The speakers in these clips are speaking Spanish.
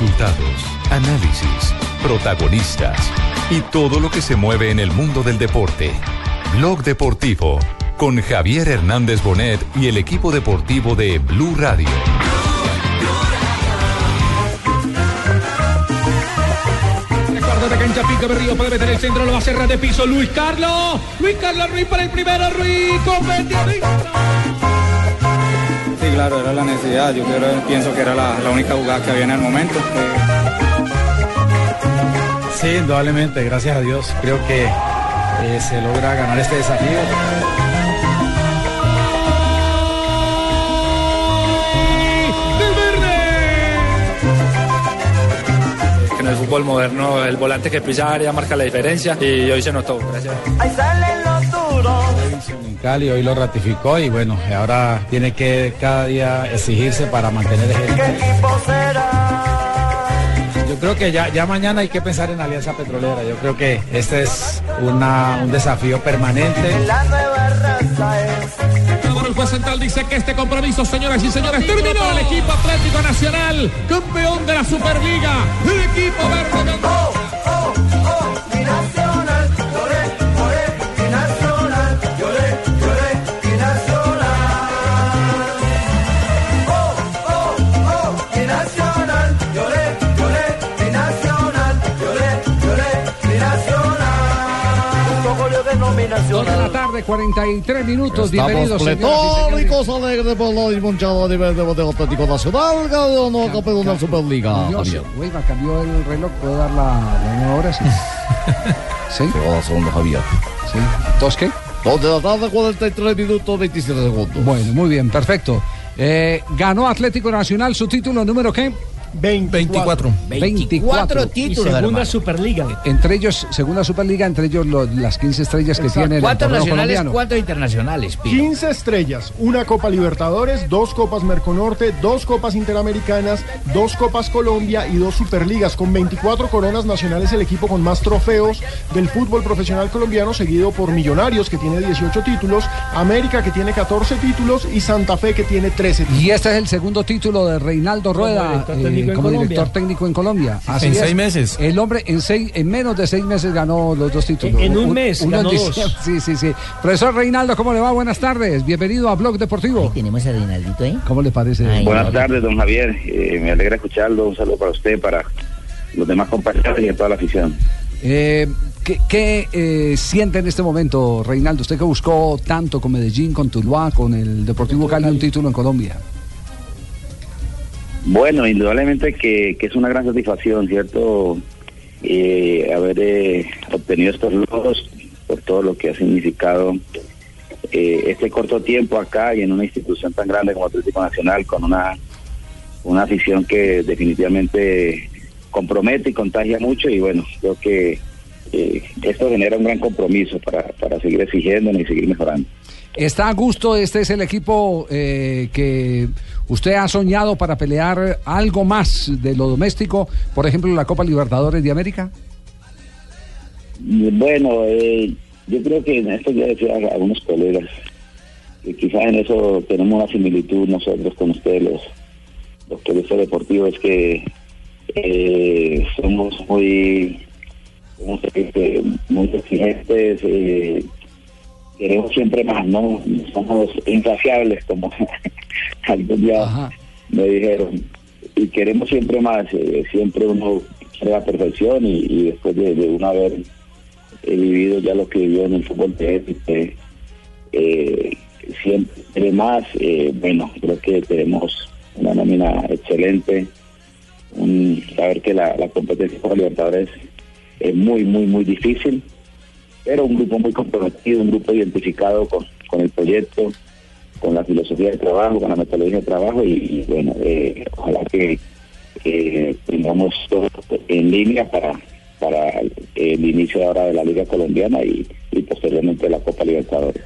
Resultados, análisis, protagonistas y todo lo que se mueve en el mundo del deporte. Blog Deportivo con Javier Hernández Bonet y el equipo deportivo de Blue Radio. De cancha pica Berrío puede meter el centro, lo va a cerrar de piso Luis Carlos. Luis Carlos Ruiz para el primero, Ruiz Sí, claro, era la necesidad. Yo creo, pienso que era la, la única jugada que había en el momento. Sí, indudablemente, gracias a Dios. Creo que eh, se logra ganar este desafío. Que en el fútbol moderno el volante que pisa área marca la diferencia y hoy se notó. Gracias. Cali hoy lo ratificó y bueno, ahora tiene que cada día exigirse para mantener ¿Qué el equipo será? Yo creo que ya, ya mañana hay que pensar en Alianza Petrolera. Yo creo que este es una- un desafío permanente. La nueva raza es. El juez central dice que este compromiso, señoras y señores, terminó para el equipo Atlético Nacional, campeón de la Superliga. El equipo verde. Dos de la tarde, 43 minutos. Bienvenidos, pletóricos, alegres por la desmonchada a nivel de de Atlético Nacional, ganó no campeón de la Superliga. Oiga, cambió el reloj, ¿puedo dar la, hora? Sí. ¿Sí? Llegó la segunda, Javier. ¿Sí? ¿Dos qué? Dos de la tarde, 43 minutos, 27 segundos. Bueno, muy bien, perfecto. Eh, ganó Atlético Nacional su título número qué? 24. 24 títulos, Segunda Superliga. Entre ellos, segunda Superliga, entre ellos lo- las 15 estrellas que tiene el torneo colombiano. cuántos internacionales? 15 estrellas, una Copa Libertadores, dos Copas Merconorte, dos Copas Interamericanas, dos Copas Colombia y dos Superligas. Con 24 coronas nacionales, el equipo con más trofeos del fútbol profesional colombiano, seguido por Millonarios, que tiene 18 títulos, América, que tiene 14 títulos, y Santa Fe, que tiene 13 títulos. Y este es el segundo título de Reinaldo Rueda técnico en como Colombia. director técnico en Colombia. Así en es. seis meses. El hombre en seis, en menos de seis meses ganó los dos títulos. En un mes uno en dos. Sí, sí, sí. Profesor Reinaldo, ¿cómo le va? Buenas tardes. Bienvenido a Blog Deportivo. Tenemos a Reinaldito ahí. ¿Cómo le parece? Ay, Buenas tardes, don Javier. Eh, me alegra escucharlo. Un saludo para usted, para los demás compañeros y a toda la afición. Eh, ¿Qué, qué, eh, siente en este momento, Reinaldo? Usted que buscó tanto con Medellín, con Tuluá, con el Deportivo Cali un título en Colombia. Bueno, indudablemente que, que es una gran satisfacción, ¿cierto? Eh, haber eh, obtenido estos logros por todo lo que ha significado eh, este corto tiempo acá y en una institución tan grande como Atlético Nacional con una, una afición que definitivamente compromete y contagia mucho y bueno, creo que eh, esto genera un gran compromiso para, para seguir exigiéndonos y seguir mejorando. ¿Está a gusto? ¿Este es el equipo eh, que usted ha soñado para pelear algo más de lo doméstico? Por ejemplo, la Copa Libertadores de América. Bueno, eh, yo creo que en esto ya decía a algunos colegas que quizás en eso tenemos una similitud nosotros con ustedes, los, los periodistas deportivos, que eh, somos muy, este, muy exigentes, eh, queremos siempre más, ¿no? Somos insaciables, como algún día Ajá. me dijeron, y queremos siempre más, eh, siempre uno quiere la perfección y, y después de, de una vez he vivido ya lo que vivió en el fútbol de élite, eh, siempre más, eh, bueno, creo que tenemos una nómina excelente, un, saber que la, la competencia por Libertadores es muy, muy, muy difícil, pero un grupo muy comprometido, un grupo identificado con, con el proyecto, con la filosofía de trabajo, con la metodología de trabajo y, y, bueno, eh, ojalá que eh, tengamos todo en línea para para el inicio ahora de la Liga Colombiana y, y posteriormente la Copa Libertadores.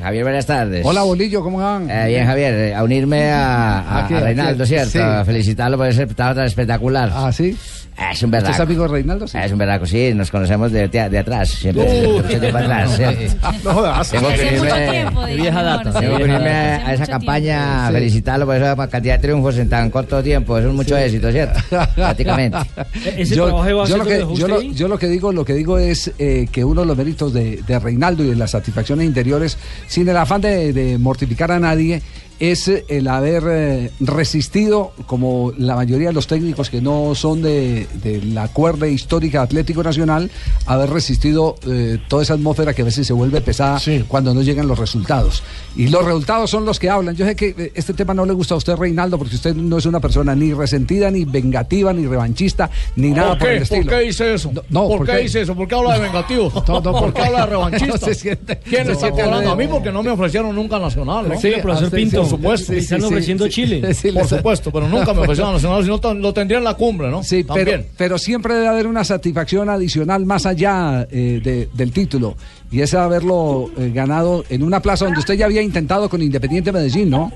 Javier, buenas tardes. Hola, Bolillo, ¿cómo van? Eh, bien, Javier, eh, a unirme a, a- ¿A qué? a ¿A Reinaldo? ¿cierto? Sí. A felicitarlo por ese espectáculo tan espectacular. Ah, sí. Es un ¿Usted verdaco. es amigo de Reinaldo? Sí. Es un verdaco, sí, nos conocemos de, de- de atrás, siempre, de mucho tiempo atrás. No jodas. Tengo que irme, de vieja data, tengo que irme a esa campaña, Sí. felicitarlo por esa cantidad de triunfos en tan corto tiempo. Es un mucho éxito, ¿cierto? Prácticamente. Ese yo, trabajo de yo lo que, dejó yo, usted lo, ahí. yo lo que digo lo que digo es eh, que uno de los méritos de, de Reinaldo y de las satisfacciones interiores sin el afán de, de mortificar a nadie es eh, el haber eh, resistido como la mayoría de los técnicos que no son de, de la cuerda histórica de Atlético Nacional haber resistido eh, toda esa atmósfera que a veces se vuelve pesada Sí. cuando no llegan los resultados y los resultados son los que hablan yo sé que este tema no le gusta a usted Reinaldo porque usted no es una persona ni resentida ni vengativa ni revanchista ni nada por, el estilo ¿Por qué dice eso? No, no, ¿Por ¿por qué qué? dice eso? ¿Por qué habla de vengativo? No, no, ¿Por porque- qué habla de revanchista? No se siente- ¿Quién está siente hablando? A mí porque no me ofrecieron nunca Nacional, ¿no? Sí, profesor Pinto. Por supuesto. Le están ofreciendo Chile. Sí, Por supuesto, pero nunca me ofrecieron Nacional, si no t- lo tendría en la cumbre, ¿no? Sí, pero, pero siempre debe haber una satisfacción adicional más allá eh, de- del título. Y es haberlo eh, ganado en una plaza donde usted ya había intentado con Independiente Medellín, ¿no?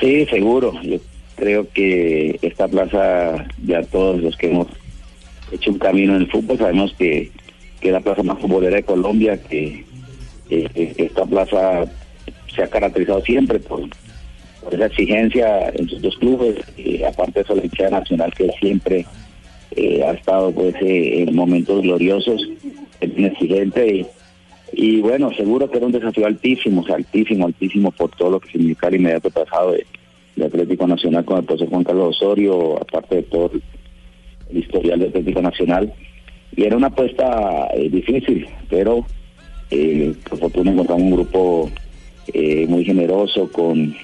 Sí, seguro. Yo creo que esta plaza, ya todos los que hemos hecho un camino en el fútbol, sabemos que, que es la plaza más futbolera de Colombia, que, que- que esta plaza se ha caracterizado siempre por, esa exigencia en sus dos clubes, aparte de eso la hinchada nacional que siempre eh, ha estado pues eh, en momentos gloriosos, es bien exigente y, bueno, seguro que era un desafío altísimo, altísimo, altísimo por todo lo que significa el inmediato pasado de, Atlético Nacional con el profesor Juan Carlos Osorio, aparte de todo el historial de Atlético Nacional. Y era una apuesta eh, difícil, pero eh, por fortuna encontramos un grupo eh, muy generoso, con,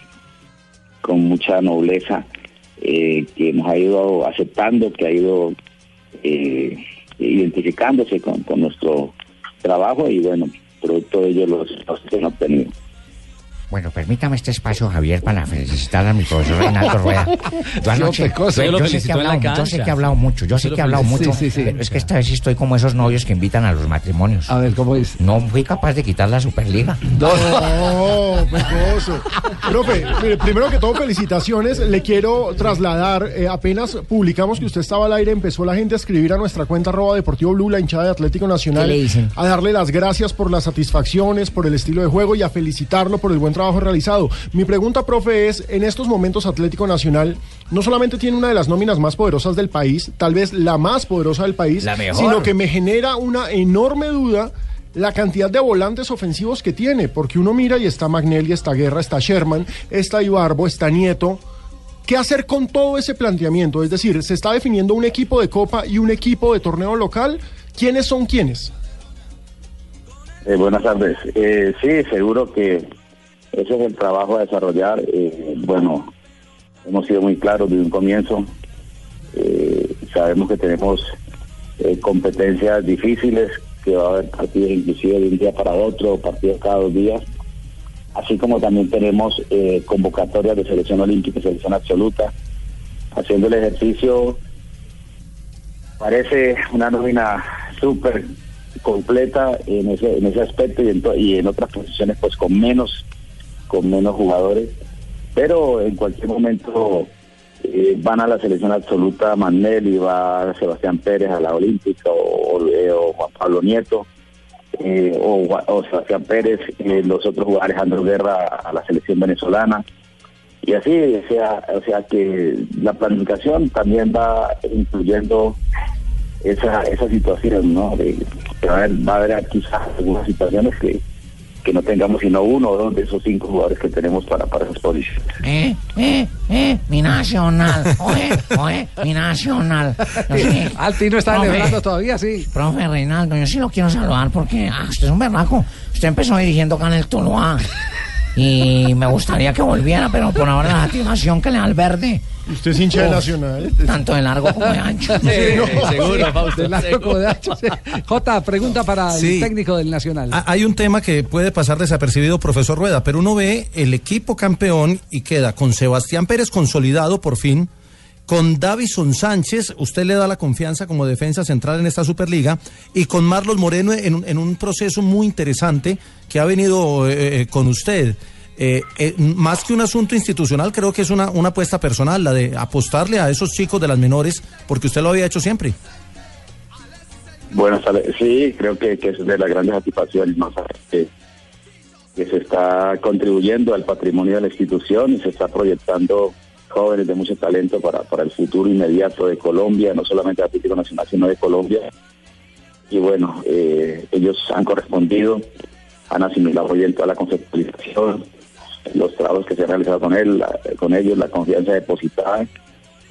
con mucha nobleza, eh, que nos ha ido aceptando, que ha ido eh, identificándose con, con nuestro trabajo y bueno, producto de ello los han obtenido. Bueno, permítame este espacio, Javier, para felicitar a mi profesor Reinaldo Rueda. Yo anoche, yo, yo sé que he hablado, yo sé cancha. que he hablado mucho, yo sé que he hablado mucho, Sí, sí, sí. pero es que esta vez estoy como esos novios que invitan a los matrimonios. A ver, ¿cómo es? No fui capaz de quitar la Superliga. No, pecoso. Profe, mire, primero que todo, felicitaciones. Le quiero trasladar, eh, apenas publicamos que usted estaba al aire, empezó la gente a escribir a nuestra cuenta arroba Deportivo Blue, la hinchada de Atlético Nacional, ¿Qué le dicen? a darle las gracias por las satisfacciones, por el estilo de juego y a felicitarlo por el buen trabajo realizado. Mi pregunta, profe, es, en estos momentos Atlético Nacional no solamente tiene una de las nóminas más poderosas del país, tal vez la más poderosa del país, La mejor. sino que me genera una enorme duda la cantidad de volantes ofensivos que tiene, porque uno mira y está Magnelli, está Guerra, está Sherman, está Ibarbo, está Nieto. ¿Qué hacer con todo ese planteamiento? Es decir, se está definiendo un equipo de Copa y un equipo de torneo local. ¿Quiénes son quiénes? Eh, buenas tardes. Eh, sí, seguro que ese es el trabajo a desarrollar. Eh, bueno, hemos sido muy claros desde un comienzo. Eh, sabemos que tenemos eh, competencias difíciles, que va a haber partidos inclusive de un día para otro, partidos cada dos días. Así como también tenemos convocatorias de selección olímpica y selección absoluta. Haciendo el ejercicio parece una nómina súper completa en ese en ese aspecto y en, y en otras posiciones pues con menos con menos jugadores pero en cualquier momento eh, van a la selección absoluta Manel y va Sebastián Pérez a la olímpica o, o- eh, Juan Pablo Nieto eh, o, Sebastián Pérez los otros jugadores Alejandro Guerra a la selección venezolana y así, o sea, o sea que la planificación también va incluyendo esa esa situación, ¿no? De, va va a haber quizás algunas situaciones que, que no tengamos sino uno o dos de esos cinco jugadores que tenemos para, para esas posiciones. Eh, eh, eh, mi nacional. Oye, oye, mi nacional. Sí, Altino está Profe. celebrando todavía, sí. Profe Reinaldo, yo sí lo quiero saludar porque ah, usted es un berraco. Usted empezó dirigiendo acá en el Tuluá. Y me gustaría que volviera, pero por ahora la activación que le da el verde, Usted es hincha de. Nacional. tanto de largo como de ancho. seguro, Fausto. De largo como de ancho, sí. Jota, pregunta para Sí. el técnico del Nacional. Hay un tema que puede pasar desapercibido, profesor Rueda, pero uno ve el equipo campeón y queda con Sebastián Pérez consolidado por fin, con Davison Sánchez, usted le da la confianza como defensa central en esta Superliga, y con Marlos Moreno en, un- en un proceso muy interesante que ha venido eh, eh, con usted. Eh, eh, más que un asunto institucional, creo que es una, una apuesta personal, la de apostarle a esos chicos de las menores, porque usted lo había hecho siempre. Bueno, sí, creo que, es de las grandes satisfacciones, ¿no? Saber que, que se está contribuyendo al patrimonio de la institución y se está proyectando jóvenes de mucho talento para, para el futuro inmediato de Colombia, no solamente de Atlético Nacional, sino de Colombia. Y bueno, eh, ellos han correspondido, han asimilado bien toda la conceptualización, los trabajos que se han realizado con él, con ellos, la confianza depositada.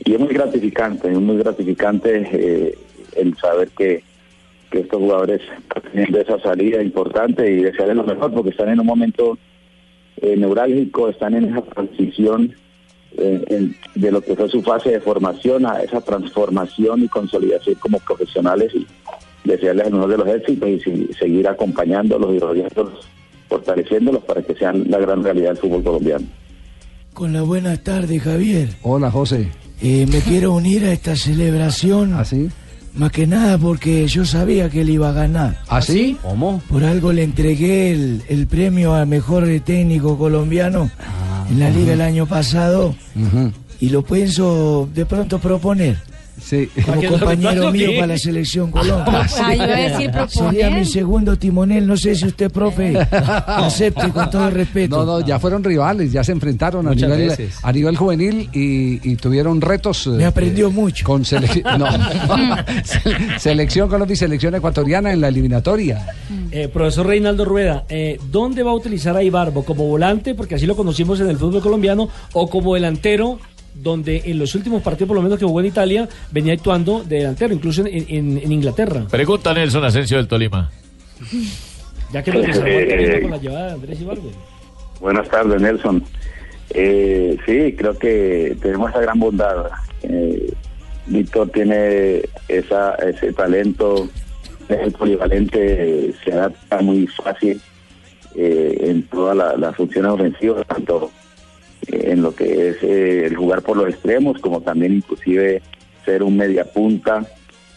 Y es muy gratificante, es muy gratificante eh, el saber que, estos jugadores tienen esa salida importante y desearles lo mejor porque están en un momento eh, neurálgico, están en esa transición eh, de lo que fue su fase de formación a esa transformación y consolidación como profesionales y desearles el mejor de los éxitos y seguir acompañándolos y rodeándolos, fortaleciéndolos para que sean la gran realidad del fútbol colombiano. Con la buena tarde, Javier. Hola, José. Eh, me quiero unir a esta celebración. ¿Así? Más que nada porque yo sabía que él iba a ganar. ¿Así? ¿Cómo? Por algo le entregué el, el premio a mejor técnico colombiano en la liga el año pasado y lo pienso de pronto proponer. Sí. Como compañero mío para la selección Colombia. Ah, iba a decir proponer. Sería mi segundo timonel, no sé si usted, profe, acepte con todo el respeto. No, no, ya fueron rivales, ya se enfrentaron a Muchas nivel, veces. a nivel juvenil y, y tuvieron retos. Me aprendió mucho. Con selección, no, Se- selección Colombia y selección ecuatoriana en la eliminatoria. Eh, profesor Reinaldo Rueda, eh, ¿dónde va a utilizar a Ibarbo? ¿Como volante, porque así lo conocimos en el fútbol colombiano, o como delantero, donde en los últimos partidos, por lo menos que jugó en Italia, venía actuando de delantero, incluso en, en- en Inglaterra? Pregunta Nelson Asensio del Tolima. Ya que lo que se Eh, con la llevada de Andrés Ibarbo. Buenas tardes, Nelson. Eh, sí, creo que tenemos esa gran bondad. Eh, Víctor tiene esa, ese talento, es el polivalente, se adapta muy fácil eh, en todas la- las funciones ofensivas, tanto en lo que es eh, el jugar por los extremos, como también inclusive ser un media punta,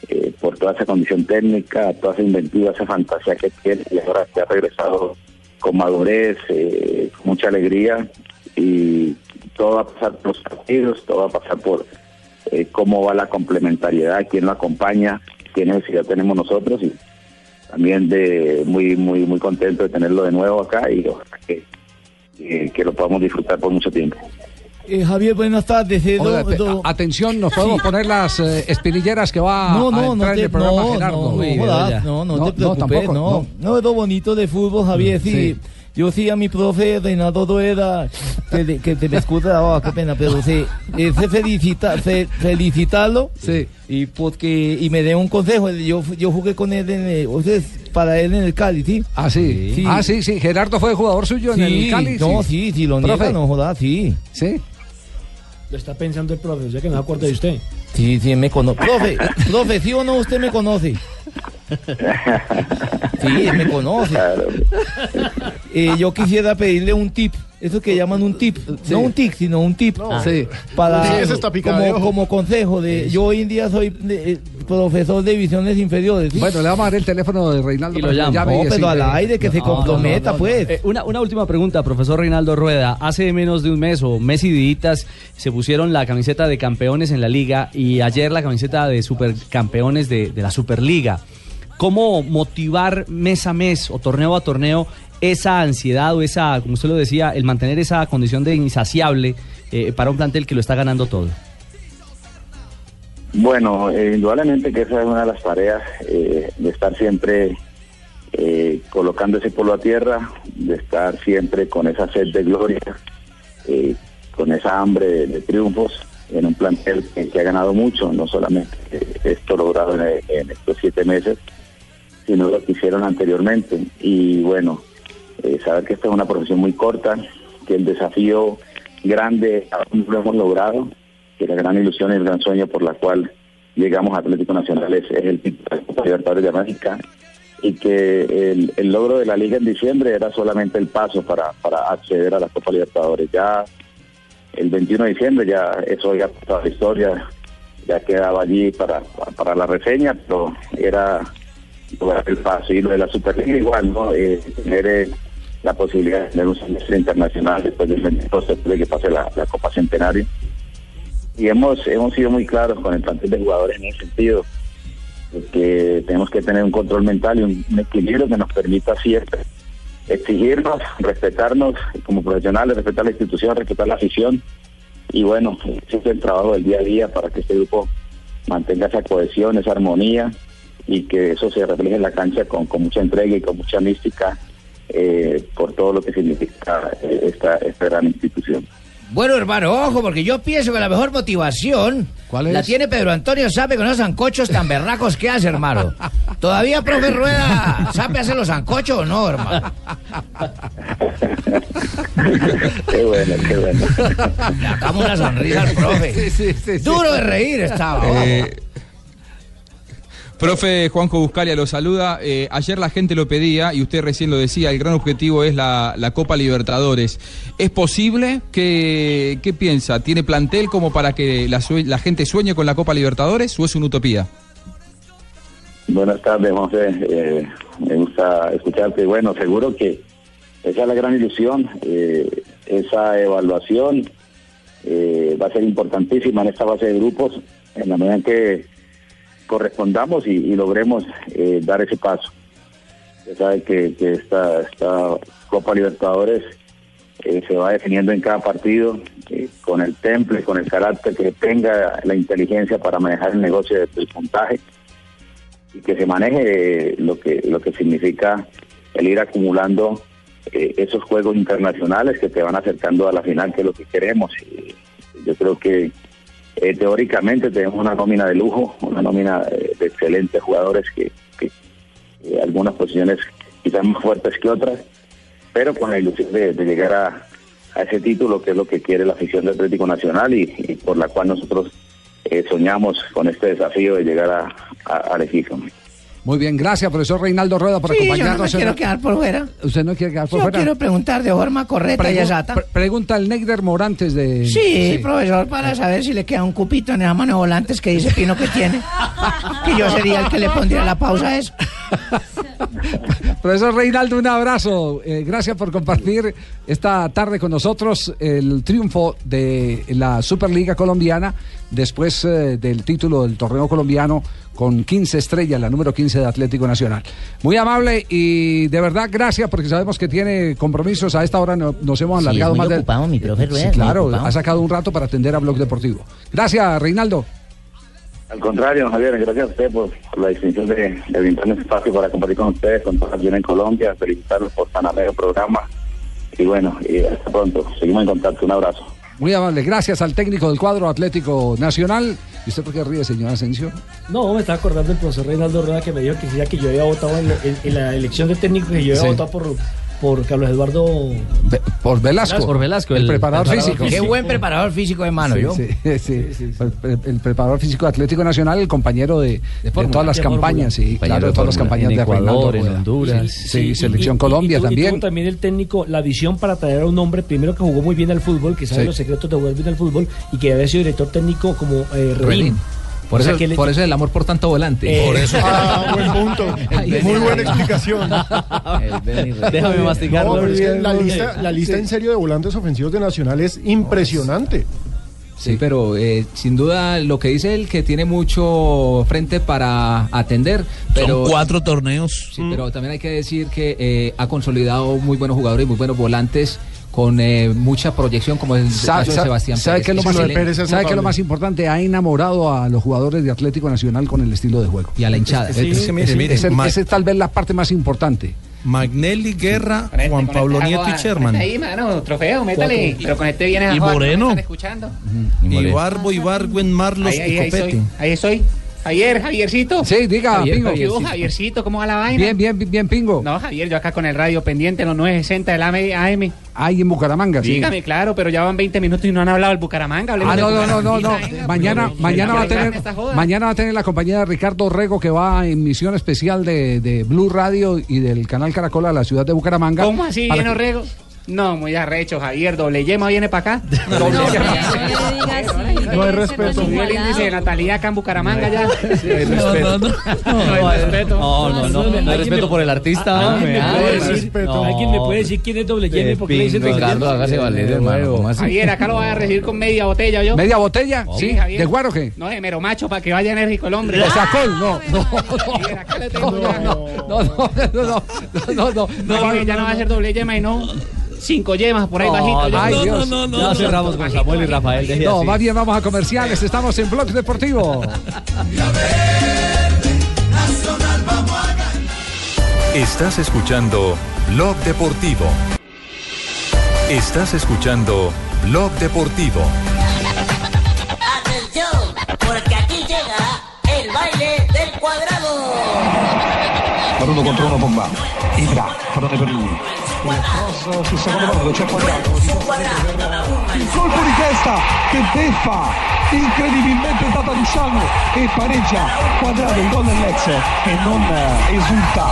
eh, por toda esa condición técnica, toda esa inventiva, esa fantasía que tiene, y ahora que ha regresado con madurez, eh, mucha alegría, y todo va a pasar por los partidos, todo va a pasar por eh, cómo va la complementariedad, quién lo acompaña, qué necesidad tenemos nosotros, y también de muy muy muy contento de tenerlo de nuevo acá y que, que lo podamos disfrutar por mucho tiempo. Eh, Javier, buenas tardes. eh, do- do- atención, nos podemos poner las eh, espinilleras que va No, a no, no entrar en te, el programa no, Gerardo. no, no, no, no, te preocupes, tampoco, no, no, es lo bonito de fútbol, Javier, sí. Sí. Yo sí a mi profe Reinaldo Rueda, que, de- que te me escucha, oh, qué pena, pero sí, eh, fe- felicita, fe- felicitarlo, sí. y porque, y me dé un consejo, yo, yo jugué con él en el, o sea, para él en el Cali, ¿sí? Ah, sí. Ah, sí, sí. Gerardo fue jugador suyo en el Cali. no, sí, sí, lo niega, Profe. no jodas, sí. Sí. Lo está pensando el profe, o sea que no se acuerda de usted. Sí, sí, me conoce. Profe, profe, ¿sí o no usted me conoce? Sí, me conoce. Eh, yo quisiera pedirle un tip, eso que llaman un tip, no un tic, sino un tip. Sí. Para, Sí, esa está como, como consejo de, yo hoy en día soy de- eh, profesor de divisiones inferiores. Bueno, le vamos a dar el teléfono de Reinaldo. Y lo llamo. llame y No, pero al aire, que se No, comprometa, no, no, pues. Eh, una, una última pregunta, profesor Reinaldo Rueda. Hace menos de un mes o mes y días se pusieron la camiseta de campeones en la liga y ayer la camiseta de supercampeones de, de la Superliga. ¿Cómo motivar mes a mes o torneo a torneo esa ansiedad o esa, como usted lo decía, el mantener esa condición de insaciable eh, para un plantel que lo está ganando todo? Bueno, eh, indudablemente que esa es una de las tareas eh, de estar siempre colocando ese polo a tierra, de estar siempre con esa sed de gloria, con esa hambre de, triunfos en un plantel que, que ha ganado mucho, no solamente esto logrado en estos siete meses, sino lo que hicieron anteriormente. Y bueno, eh, saber que esta es una profesión muy corta, que el desafío grande aún lo hemos logrado, que la gran ilusión y el gran sueño por la cual llegamos a Atlético Nacional es, el título de Libertadores de América y que el, el logro de la liga en diciembre era solamente el paso para, para acceder a la Copa Libertadores. Ya el 21 de diciembre ya eso ya toda la historia, ya quedaba allí para, para la reseña, pero era el paso y lo de la Superliga igual, ¿no? Eh, tener eh, la posibilidad de tener un semestre internacional después del 22, después de que pase la, Copa Centenario. Y hemos, hemos sido muy claros con el plantel de jugadores en ese sentido, que tenemos que tener un control mental y un, un equilibrio que nos permita siempre exigirnos, respetarnos como profesionales, respetar la institución, respetar la afición. Y bueno, ese es el trabajo del día a día para que este grupo mantenga esa cohesión, esa armonía y que eso se refleje en la cancha con, con mucha entrega y con mucha mística eh, por todo lo que significa eh, esta, esta gran institución. Bueno, hermano, ojo, porque yo pienso que la mejor motivación la es? tiene Pedro Antonio Sape con esos zancochos tan berracos que hace, hermano. ¿Todavía, profe Rueda, Sape hace los zancochos o no, hermano? qué bueno, qué bueno. Le sacamos una sonrisa al profe. Duro de reír estaba. Eh, Profe Juanjo Buscalia lo saluda. Eh, ayer la gente lo pedía y usted recién lo decía, el gran objetivo es la, Copa Libertadores. ¿Es posible? ¿Qué, ¿Qué piensa? ¿Tiene plantel como para que la, la gente sueñe con la Copa Libertadores o es una utopía? Buenas tardes, José. Eh, me gusta escucharte. Bueno, seguro que esa es la gran ilusión. eh, esa evaluación eh, va a ser importantísima en esta fase de grupos, en la medida en que correspondamos y, y logremos eh, dar ese paso. Ya sabe que, esta, esta Copa Libertadores eh, se va definiendo en cada partido eh, con el temple, con el carácter que tenga la inteligencia para manejar el negocio del puntaje y que se maneje eh, lo que lo que significa el ir acumulando esos juegos internacionales que te van acercando a la final, que es lo que queremos. Yo creo que eh, teóricamente tenemos una nómina de lujo, una nómina eh, de excelentes jugadores que, que eh, algunas posiciones quizás más fuertes que otras, pero con la ilusión de, llegar a, ese título que es lo que quiere la afición del Atlético Nacional y, y por la cual nosotros eh, soñamos con este desafío de llegar a, a, al equipo. Muy bien, gracias, profesor Reinaldo Rueda, por Sí, yo no me acompañarnos. en quiero quedar por fuera. ¿Usted no quiere quedar por Yo fuera? quiero preguntar de forma correcta y exacta. pre- pregunta el Neider Morantes de... Sí, profesor, para saber si le queda un cupito en esa mano de volantes que dice Pino que tiene. Que yo sería el que le pondría la pausa a eso. Profesor Reinaldo, un abrazo. Eh, gracias por compartir esta tarde con nosotros el triunfo de la Superliga Colombiana después eh, del título del torneo colombiano con 15 estrellas, la número 15 de Atlético Nacional. Muy amable y de verdad gracias porque sabemos que tiene compromisos. A esta hora no- nos hemos Sí, alargado es muy más de... ocupado, mi profe Rueda, Sí, claro, ha sacado un rato para atender a Blog Deportivo. Gracias, Reinaldo. Al contrario, Javier, gracias a usted por, por la distinción de, de brindarme espacio para compartir con ustedes, con toda la en Colombia, felicitarlos por tan ameno programa y bueno, y hasta pronto. Seguimos en contacto. Un abrazo. Muy amable. Gracias al técnico del cuadro Atlético Nacional. ¿Y usted por qué ríe, señor Asensio? No, me estaba acordando del profesor Reinaldo Rueda que me dijo que decía que yo había votado en, la- en- en la elección de técnico que yo había Sí. votado por, por Carlos Eduardo. Por Velasco. Por Velasco, el, el preparador, preparador físico. físico. Qué buen preparador físico de mano, Sí, yo. sí, sí. El, el preparador físico de Atlético Nacional, el compañero de, de fórmula, todas las de campañas, sí, claro, de todas las campañas En de Ecuador, en. Honduras. Sí, y- selección y- Colombia y tuvo- y también. también el técnico la visión para traer a un hombre primero que jugó muy bien al fútbol, que sabe Sí. los secretos de jugar bien al fútbol y que había sido director técnico como eh, Redín. Redín. Por, O sea eso, que le- por eso el amor por tanto volante. Eh, por eso. Ah, buen punto. Muy buena explicación. Déjame masticarlo. No, pero es que la lista, la lista en serio de volantes ofensivos de Nacional es impresionante. Sí, pero eh, sin duda lo que dice él que tiene mucho frente para atender. Pero, cuatro torneos. Sí, pero también hay que decir que eh, ha consolidado muy buenos jugadores y muy buenos volantes con eh, mucha proyección, como el caso de Sebastián ¿Sabe Pérez. qué es lo más, Excelente. ¿sabe qué es lo más importante? Ha enamorado a los jugadores de Atlético Nacional con el estilo de juego. Y a la hinchada. Es que, Ese- mire, mire, ese- Ma- ese es tal vez la parte más importante. Magnelli, Guerra, Juan Pablo Nieto y Sherman. Ahí, mano, trofeo, métale. Pero con este vienes a Y Moreno. ¿me están escuchando? Y Barbo, Ibargüen, Marlos Ahí, ahí, y ahí Copete. soy. Ahí estoy. Javier, Javiercito. Sí, diga, Javier, Pingo. ¿Qué hubo, Javiercito? ¿Cómo va la vaina? Bien, bien, bien, Pingo. No, Javier, yo acá con el radio pendiente, los 960 del AM. Ahí en Bucaramanga, sí. Dígame, claro, pero ya van 20 minutos y no han hablado del Bucaramanga. Ah, no, no, no, no. Mañana, Pero, mañana va a tener, mañana va a tener la compañía de Ricardo Rego que va en misión especial de, de Blue Radio y del canal Caracol a la ciudad de Bucaramanga. ¿Cómo así, que- Orrego? No, muy arrecho, Javier. Doble yema viene para acá. Doble No hay respeto. Subió el índice de natalidad acá en Bucaramanga ya. No, no, no. No hay respeto. No, no, no, no hay respeto por el artista. ¿Alguien me puede Ah, decir- no. ¿Alguien me puede decir quién es doble Qué Jenny? ¿Por qué le dicen Ricardo, hágase valer, hermano. Javier, acá lo voy a recibir con media botella yo. ¿Media botella? Sí. Javier. ¿De guaro o qué? No, de mero macho para que vaya enérgico el hombre. ¿De sacol? No, no, Javier, acá le tengo ya. no, no, no, no, no, no, No, ya no va a ser doble yema y no cinco yemas por ahí No, bajito. ya. ay, Dios. Ya cerramos con Samuel y Rafael. No, así. más bien vamos a comerciales. Estamos en Blog Deportivo. Estás escuchando Blog Deportivo. Estás escuchando Blog Deportivo. Atención, porque aquí llega el baile del cuadrado. Per uno contro uno Pogba. Ibra, pallone per lui. Il colpo di testa che beffa. Incredibilmente è stata Luciano e pareggia quadrato il gol dell'ex e non eh, esulta.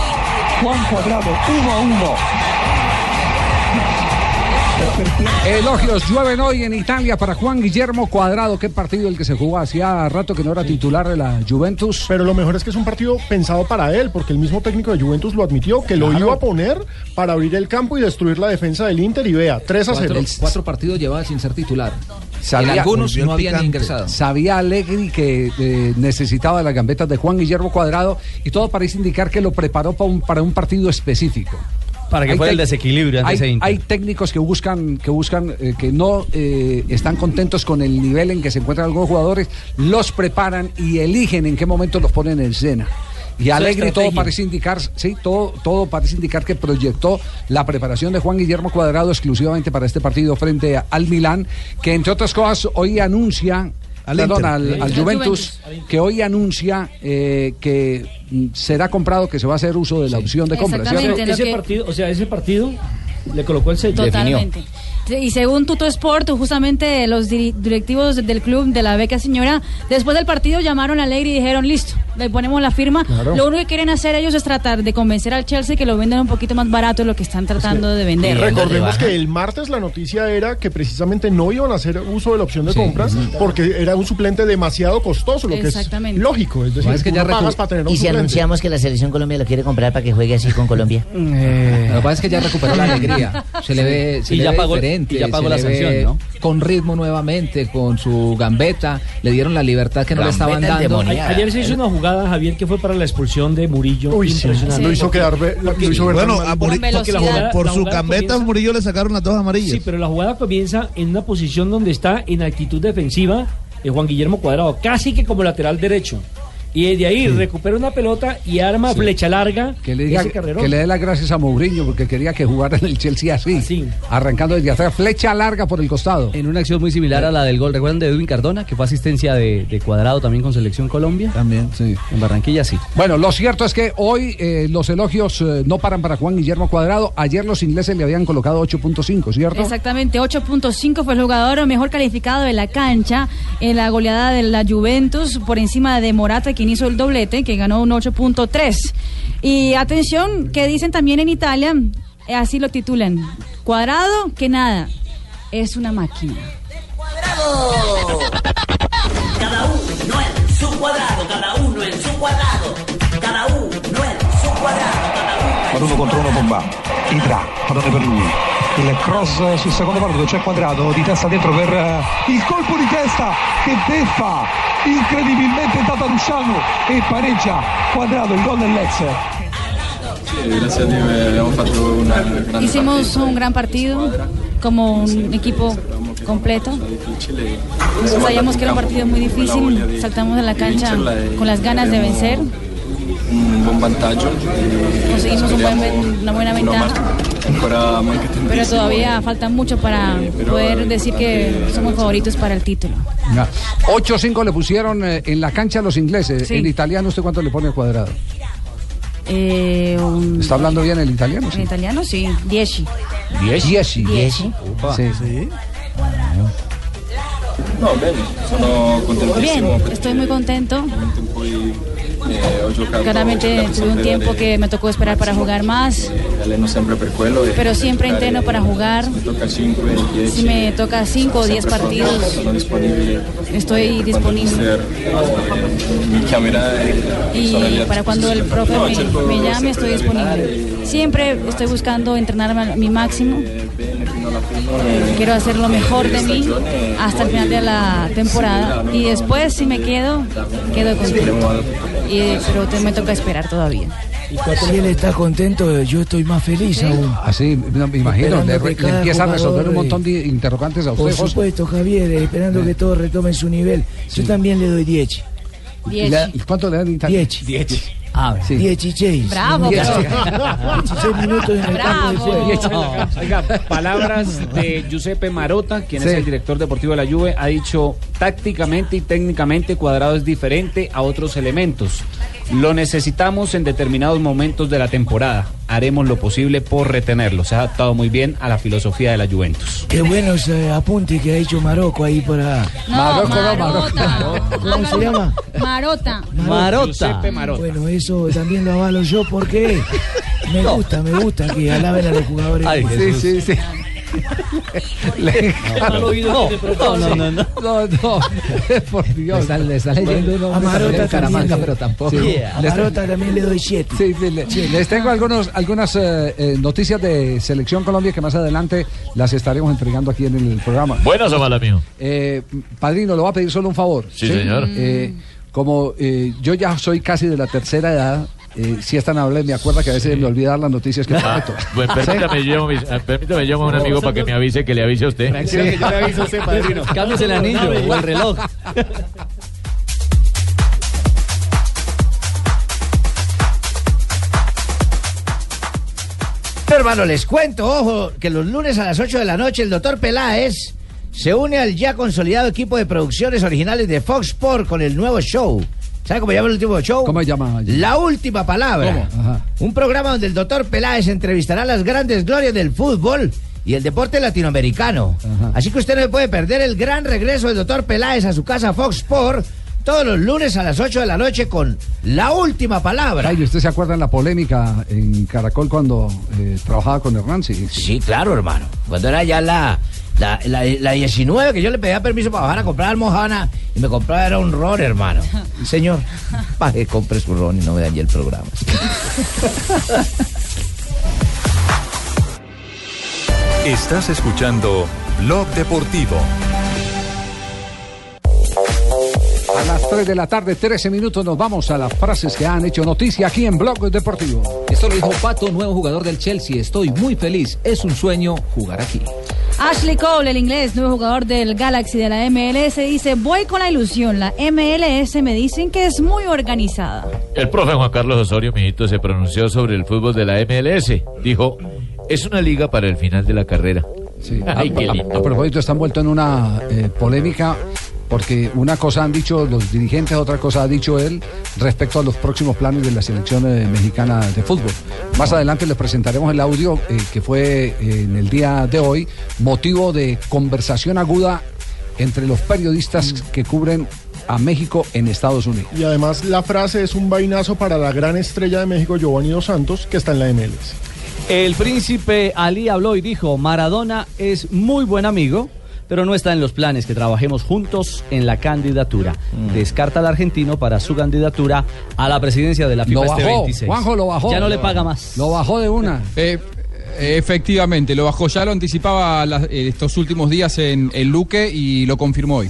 Juan Quadrado 1 a 1. Elogios llueven hoy en Italia para Juan Guillermo Cuadrado. Qué partido el que se jugó hacía rato que no era titular de la Juventus. Pero lo mejor es que es un partido pensado para él, porque el mismo técnico de Juventus lo admitió, que lo iba a poner para abrir el campo y destruir la defensa del Inter. Y vea, 3 a 0. Cuatro, cuatro partidos llevaba sin ser titular. Sabía- en algunos no habían picante. ingresado. Sabía Allegri que eh, necesitaba las gambetas de Juan Guillermo Cuadrado y todo parece indicar que lo preparó para un, para un partido específico. Para que fuera el desequilibrio hay, ese Inter. hay técnicos que buscan, que buscan, eh, que no eh, están contentos con el nivel en que se encuentran algunos jugadores, los preparan y eligen en qué momento los ponen en escena. Y Alegre todo parece indicar, sí, todo, todo parece indicar que proyectó la preparación de Juan Guillermo Cuadrado exclusivamente para este partido frente a- al Milán, que entre otras cosas hoy anuncia, Al perdón, Inter. al, Juventus, que hoy anuncia eh, que mm, será comprado, que se va a hacer uso de la opción de compra. o sea, ese partido le colocó el sello. Totalmente. Y según Tuto Sport, justamente los directivos del club de la beca señora, después del partido llamaron a Alegre y dijeron, listo, le ponemos la firma. Claro. Lo único que quieren hacer ellos es tratar de convencer al Chelsea que lo vendan un poquito más barato de lo que están tratando de vender. Recordemos que el martes la noticia era que precisamente no iban a hacer uso de la opción de compra porque era un suplente demasiado costoso, lo que es lógico. Es decir, No, es que tú ya no pagas para tener un ¿Y si suplente. anunciamos que la selección Colombia lo quiere comprar para que juegue así con Colombia? Lo que pasa es que ya recuperó la alegría. Se le ve, se Y le ya ve pagó- diferente. Y ya pagó la sanción, ¿no? Con ritmo nuevamente, con su gambeta. Le dieron la libertad que no le estaban dando. A- Ayer se hizo una jugada, Javier, que fue para la expulsión de Murillo. Uy, sí. impresionante. Lo hizo quedar lo hizo ver Bueno, tan mal. a Muri- Porque la jugada- por la su gambeta comienza- Murillo le sacaron las dos amarillas. Sí, pero la jugada comienza en una posición donde está en actitud defensiva de Juan Guillermo Cuadrado, casi que como lateral derecho. Y desde ahí recupera una pelota y arma flecha larga. Que le, diga, que le dé las gracias a Mourinho porque quería que jugara en el Chelsea así, arrancando desde atrás, flecha larga por el costado. En una acción muy similar a la del gol, ¿recuerdan de Edwin Cardona? Que fue asistencia de, de Cuadrado también con Selección Colombia. También. Sí. En Barranquilla sí. Bueno, lo cierto es que hoy eh, los elogios eh, no paran para Juan Guillermo Cuadrado. Ayer los ingleses le habían colocado 8.5, ¿cierto? Exactamente, 8.5 fue el jugador mejor calificado de la cancha en la goleada de la Juventus por encima de Morata, quien hizo el doblete, que ganó un 8.3. Y atención, que dicen también en Italia, eh, así lo titulan, cuadrado que nada, es una máquina. Cada uno en su cuadrado, cada uno en su cuadrado, cada uno en su cuadrado, cada uno. Per uno contro uno Pogba. Ibra, pallone per lui. Il cross sul secondo palo dove c'è quadrato di testa dentro per eh, il colpo di testa che beffa. Incredibilmente Luciano e pareggia quadrato il gol dell'ex. grande Hicimos un gran partido como un equipo completo. Sabíamos que era un partido muy difícil, saltamos a la cancha con las ganas de vencer, un buon vantaggio. conseguimos un buen una buena ventaja, pero todavía falta mucho para poder decir que somos favoritos para el título. Ya. 8.5 le pusieron eh, en la cancha a los ingleses. Sí. En italiano, ¿usted cuánto le pone al cuadrado? Eh, un- ¿Está hablando bien el italiano? en italiano sí, 10. 10. Dieci. Sí. No, bene, sono contentissimo Bien, estoy muy contento Claramente tuve un tiempo que me tocó esperar para jugar más, pero siempre entreno para jugar. Si me toca 5 o 10 partidos, estoy disponible. Y para cuando el profe me, me llame, estoy disponible. Siempre estoy buscando entrenarme mi máximo. Quiero hacer lo mejor de mí hasta el final de la temporada. Y después, si me quedo, quedo contento. Y, pero te- me toca esperar todavía. Si él está contento, yo estoy más feliz aún. Así, no, me imagino, le, le empieza a resolver un montón de interrogantes a usted, Por José. supuesto, Javier, eh, esperando que todos retomen su nivel. Yo también le doy 10. ¿Y ¿Cuánto le dan en Italia? 10. Ah, sí. 16. Bravo, 16 bravo. minutos en el campo de juego. Oiga, palabras de Giuseppe Marotta, quien es el director deportivo de la Juve, ha dicho tácticamente y técnicamente Cuadrado es diferente a otros elementos. Lo necesitamos en determinados momentos de la temporada. Haremos lo posible por retenerlo. Se ha adaptado muy bien a la filosofía de la Juventus. Qué buenos eh, apuntes que ha hecho Marocco ahí para... No, Marocco, no, Marocco. ¿Cómo se llama? Marota. Giuseppe Marotta. Bueno, eso también lo avalo yo porque me gusta, me gusta que alaben a los jugadores. Ay, sí, sí, sí. Le No, no, no, no, no, no, no, por Dios. Le está leyendo uno A Marota Caramanga, pero tampoco. Sí, Yeah. a Marota también le doy 7. Sí, sí, le- les tengo algunos, algunas eh, eh, noticias de Selección Colombia que más adelante las estaremos entregando aquí en el programa. ¿Buenas o malas, mío? Eh, padrino, le voy a pedir solo un favor. Sí, señor. Eh, como eh, yo ya soy casi de la tercera edad, eh, si es tan amable, me acuerda que a veces me olvida dar las noticias que Ah, prometo. bueno, permítame, llamo, mis- ah, permítame, llamo a un amigo para que me avise, que le avise a usted. Tranquilo, que yo le aviso a usted, padrino. Cámbiese el anillo o el reloj. Hermano, les cuento, ojo, que los lunes a las 8 de la noche el doctor Peláez se une al ya consolidado equipo de producciones originales de Fox Sport con el nuevo show. ¿Sabe cómo se llama el último show? ¿Cómo se llama? La última palabra. Ajá. Un programa donde el doctor Peláez entrevistará las grandes glorias del fútbol y el deporte latinoamericano. Así que usted no puede perder el gran regreso del doctor Peláez a su casa Fox Sport todos los lunes a las 8 de la noche con La última palabra. Ay, ¿usted se acuerda en la polémica en Caracol cuando eh, trabajaba con Hernán? Sí, Sí, claro, hermano. Cuando era ya la, la, la, la 19 que yo le pedía permiso para bajar a comprar almohana y me compraba era un ron, hermano. Señor, baje, compre su ron y no me dañe el programa. Estás escuchando Blog Deportivo. A las 3 de la tarde, 13 minutos, nos vamos a las frases que han hecho noticia aquí en Blog Deportivo. Esto lo dijo Pato, nuevo jugador del Chelsea. Estoy muy feliz. Es un sueño jugar aquí. Ashley Cole, el inglés, nuevo jugador del Galaxy de la MLS, dice, voy con la ilusión, la MLS me dicen que es muy organizada. El profe Juan Carlos Osorio, mijito, se pronunció sobre el fútbol de la MLS. Dijo, es una liga para el final de la carrera. Ay, qué A- a- lindo. A propósito, está envuelto en una eh, polémica porque una cosa han dicho los dirigentes, otra cosa ha dicho él respecto a los próximos planes de la selección eh, mexicana de fútbol. Más adelante les presentaremos el audio eh, que fue eh, en el día de hoy motivo de conversación aguda entre los periodistas que cubren a México en Estados Unidos. Y además la frase es un vainazo para la gran estrella de México, Giovanni Dos Santos, que está en la MLS. El príncipe Ali habló y dijo, Maradona es muy buen amigo, pero no está en los planes que trabajemos juntos en la candidatura. Mm. Descarta al argentino para su candidatura a la presidencia de la FIFA Lo este bajó, 26. Juanjo lo bajó. Ya no le paga más. Lo bajó de una. Eh, efectivamente, lo bajó, ya lo anticipaba eh, estos últimos días en el Luque y lo confirmó hoy.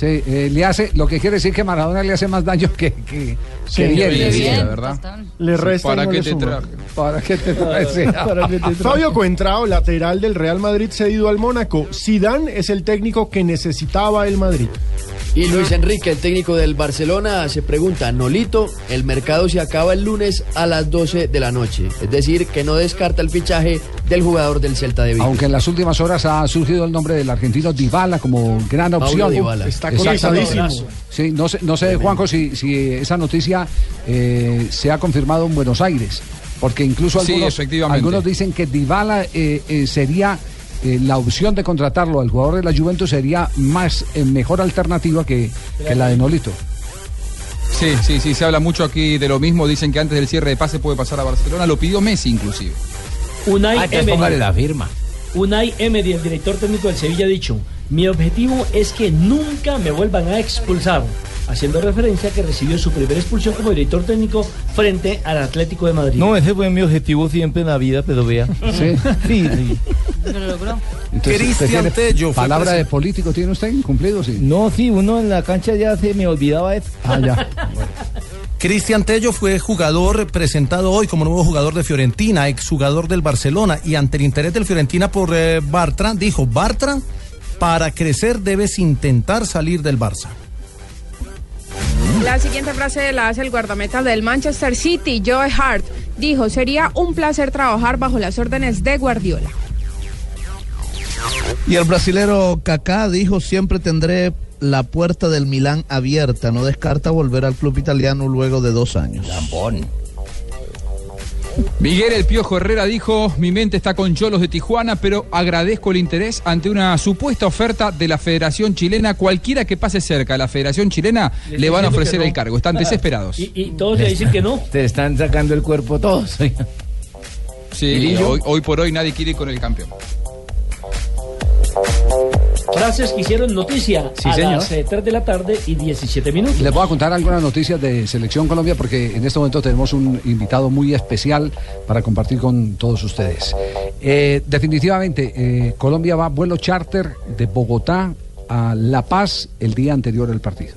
Sí, eh, le hace, lo que quiere decir que Maradona le hace más daño que, que, Sí, que bien. verdad. Le resta y ¿Para no qué le te suma. traje? ¿Para qué te trae? Sí. Para que te traje. Fabio Coentrao, lateral del Real Madrid, cedido al Mónaco. Zidane es el técnico que necesitaba el Madrid. Y Luis Enrique, el técnico del Barcelona, se pregunta, Nolito, el mercado se acaba el lunes a las 12 de la noche. Es decir, que no descarta el fichaje del jugador del Celta de Vigo. Aunque en las últimas horas ha surgido el nombre del argentino Dybala como gran opción. Dybala. Está Exactamente. cotizadísimo. Sí, no sé, no sé Juanjo, si, si esa noticia eh, se ha confirmado en Buenos Aires. Porque incluso algunos, efectivamente. algunos dicen que Dybala eh, eh, sería eh, la opción de contratarlo al jugador de la Juventus sería más eh, mejor alternativa que, que la de Nolito. Sí, sí, sí, se habla mucho aquí de lo mismo. Dicen que antes del cierre de pase puede pasar a Barcelona. Lo pidió Messi, inclusive. Unai Ah, Emery. póngale la firma. Unai Emery, el director técnico del Sevilla, ha dicho: Mi objetivo es que nunca me vuelvan a expulsar. Haciendo referencia a que recibió su primera expulsión como director técnico frente al Atlético de Madrid. No, ese fue mi objetivo siempre en la vida, pero vea. Sí. Sí, sí. Lo logró. Entonces, ¿usted Cristian Tello ¿Palabra de político tiene usted cumplido? Sí. No, sí, uno en la cancha ya se me olvidaba eso. Ah, ya. Cristian Tello fue jugador presentado hoy como nuevo jugador de Fiorentina, exjugador del Barcelona, y ante el interés del Fiorentina por eh, Bartra, dijo, Bartra, para crecer debes intentar salir del Barça. La siguiente frase la hace el guardameta del Manchester City, Joe Hart. Dijo, sería un placer trabajar bajo las órdenes de Guardiola. Y el brasilero Kaká dijo, siempre tendré la puerta del Milán abierta. No descarta volver al club italiano luego de dos años. Miguel El Piojo Herrera dijo, mi mente está con Cholos de Tijuana, pero agradezco el interés ante una supuesta oferta de la Federación Chilena. Cualquiera que pase cerca de la Federación Chilena Le le van a ofrecer no. el cargo. Están desesperados. Y, y todos le dicen que no. Te están sacando el cuerpo todos. Sí, hoy, hoy por hoy nadie quiere ir con el campeón. Frases que hicieron noticia Sí, a señor. las eh, 3 de la tarde y 17 minutos. Les voy a contar algunas noticias de Selección Colombia porque en este momento tenemos un invitado muy especial para compartir con todos ustedes. Eh, definitivamente, eh, Colombia va a vuelo charter de Bogotá a La Paz el día anterior al partido.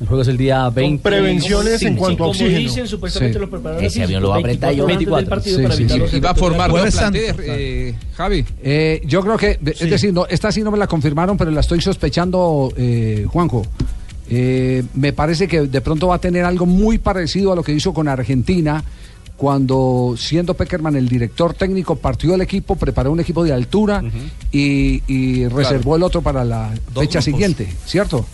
El juego es el día 20. prevenciones en cuanto a Como oxígeno. dicen supuestamente Sí. los preparadores Ese avión lo va a apretar yo. 24 horas antes del 24. partido Sí, Y va a formar dos planteles, eh, Javi. Eh, yo creo que, es decir, no, esta sí no me la confirmaron, pero la estoy sospechando, eh, Juanjo. Eh, me parece que de pronto va a tener algo muy parecido a lo que hizo con Argentina cuando siendo Peckerman el director técnico partió el equipo, preparó un equipo de altura y, y reservó el otro para la Dos fecha grupos. siguiente, ¿cierto?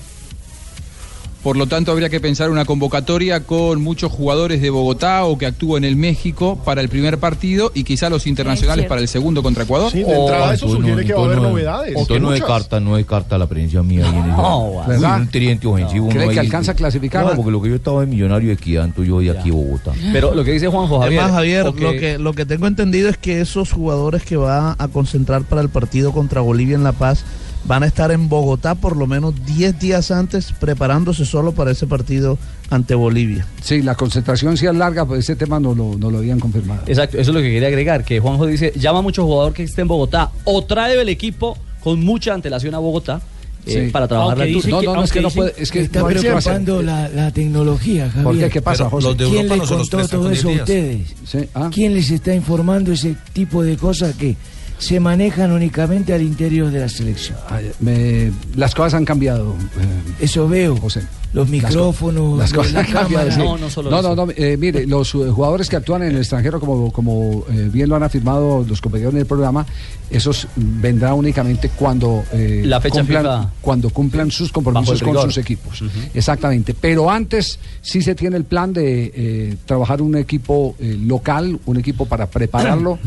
Por lo tanto, habría que pensar una convocatoria con muchos jugadores de Bogotá o que actúen en el México para el primer partido y quizá los internacionales para el segundo contra Ecuador. Sí, de entrada eso sugiere que va a haber novedades. Entonces no descarta, no descarta la presencia mía ahí en el No, un tridente ofensivo. ¿Cree que alcanza a clasificar? No, porque lo que yo estaba en Millonario de Equidad, entonces yo voy aquí a Bogotá. Pero lo que dice Juanjo Javier. Además, Javier, o lo, que, lo que tengo entendido es que esos jugadores que va a concentrar para el partido contra Bolivia en La Paz van a estar en Bogotá por lo menos 10 días antes preparándose solo para ese partido ante Bolivia. Sí, la concentración sí es larga, pero ese tema no lo, no lo habían confirmado. Exacto, eso es lo que quería agregar, que Juanjo dice, llama a mucho jugador que esté en Bogotá o trae el equipo con mucha antelación a Bogotá eh, Sí. para trabajar la No, no, no, es que no puede, es que está no preocupando la, la tecnología, Javier. ¿Por qué? ¿Qué pasa, José? los de ¿Quién Europa le no se los contó todo eso a 10 días. ustedes? Sí, ah. ¿Quién les está informando ese tipo de cosas que se manejan únicamente al interior de la selección? Ay, me- las cosas han cambiado. eh, Eso veo. José. Los micrófonos, Las cosas la han cambiado. sí. No, no solo no, eso. no, no, eh, mire, los eh, jugadores que actúan en el extranjero, como, como eh, bien lo han afirmado los compañeros del programa, esos vendrán únicamente cuando, eh, La fecha cumplan, FIFA. cuando cumplan sus compromisos con sus equipos. Exactamente. Pero antes sí se tiene el plan de eh, trabajar un equipo eh, local, un equipo para prepararlo.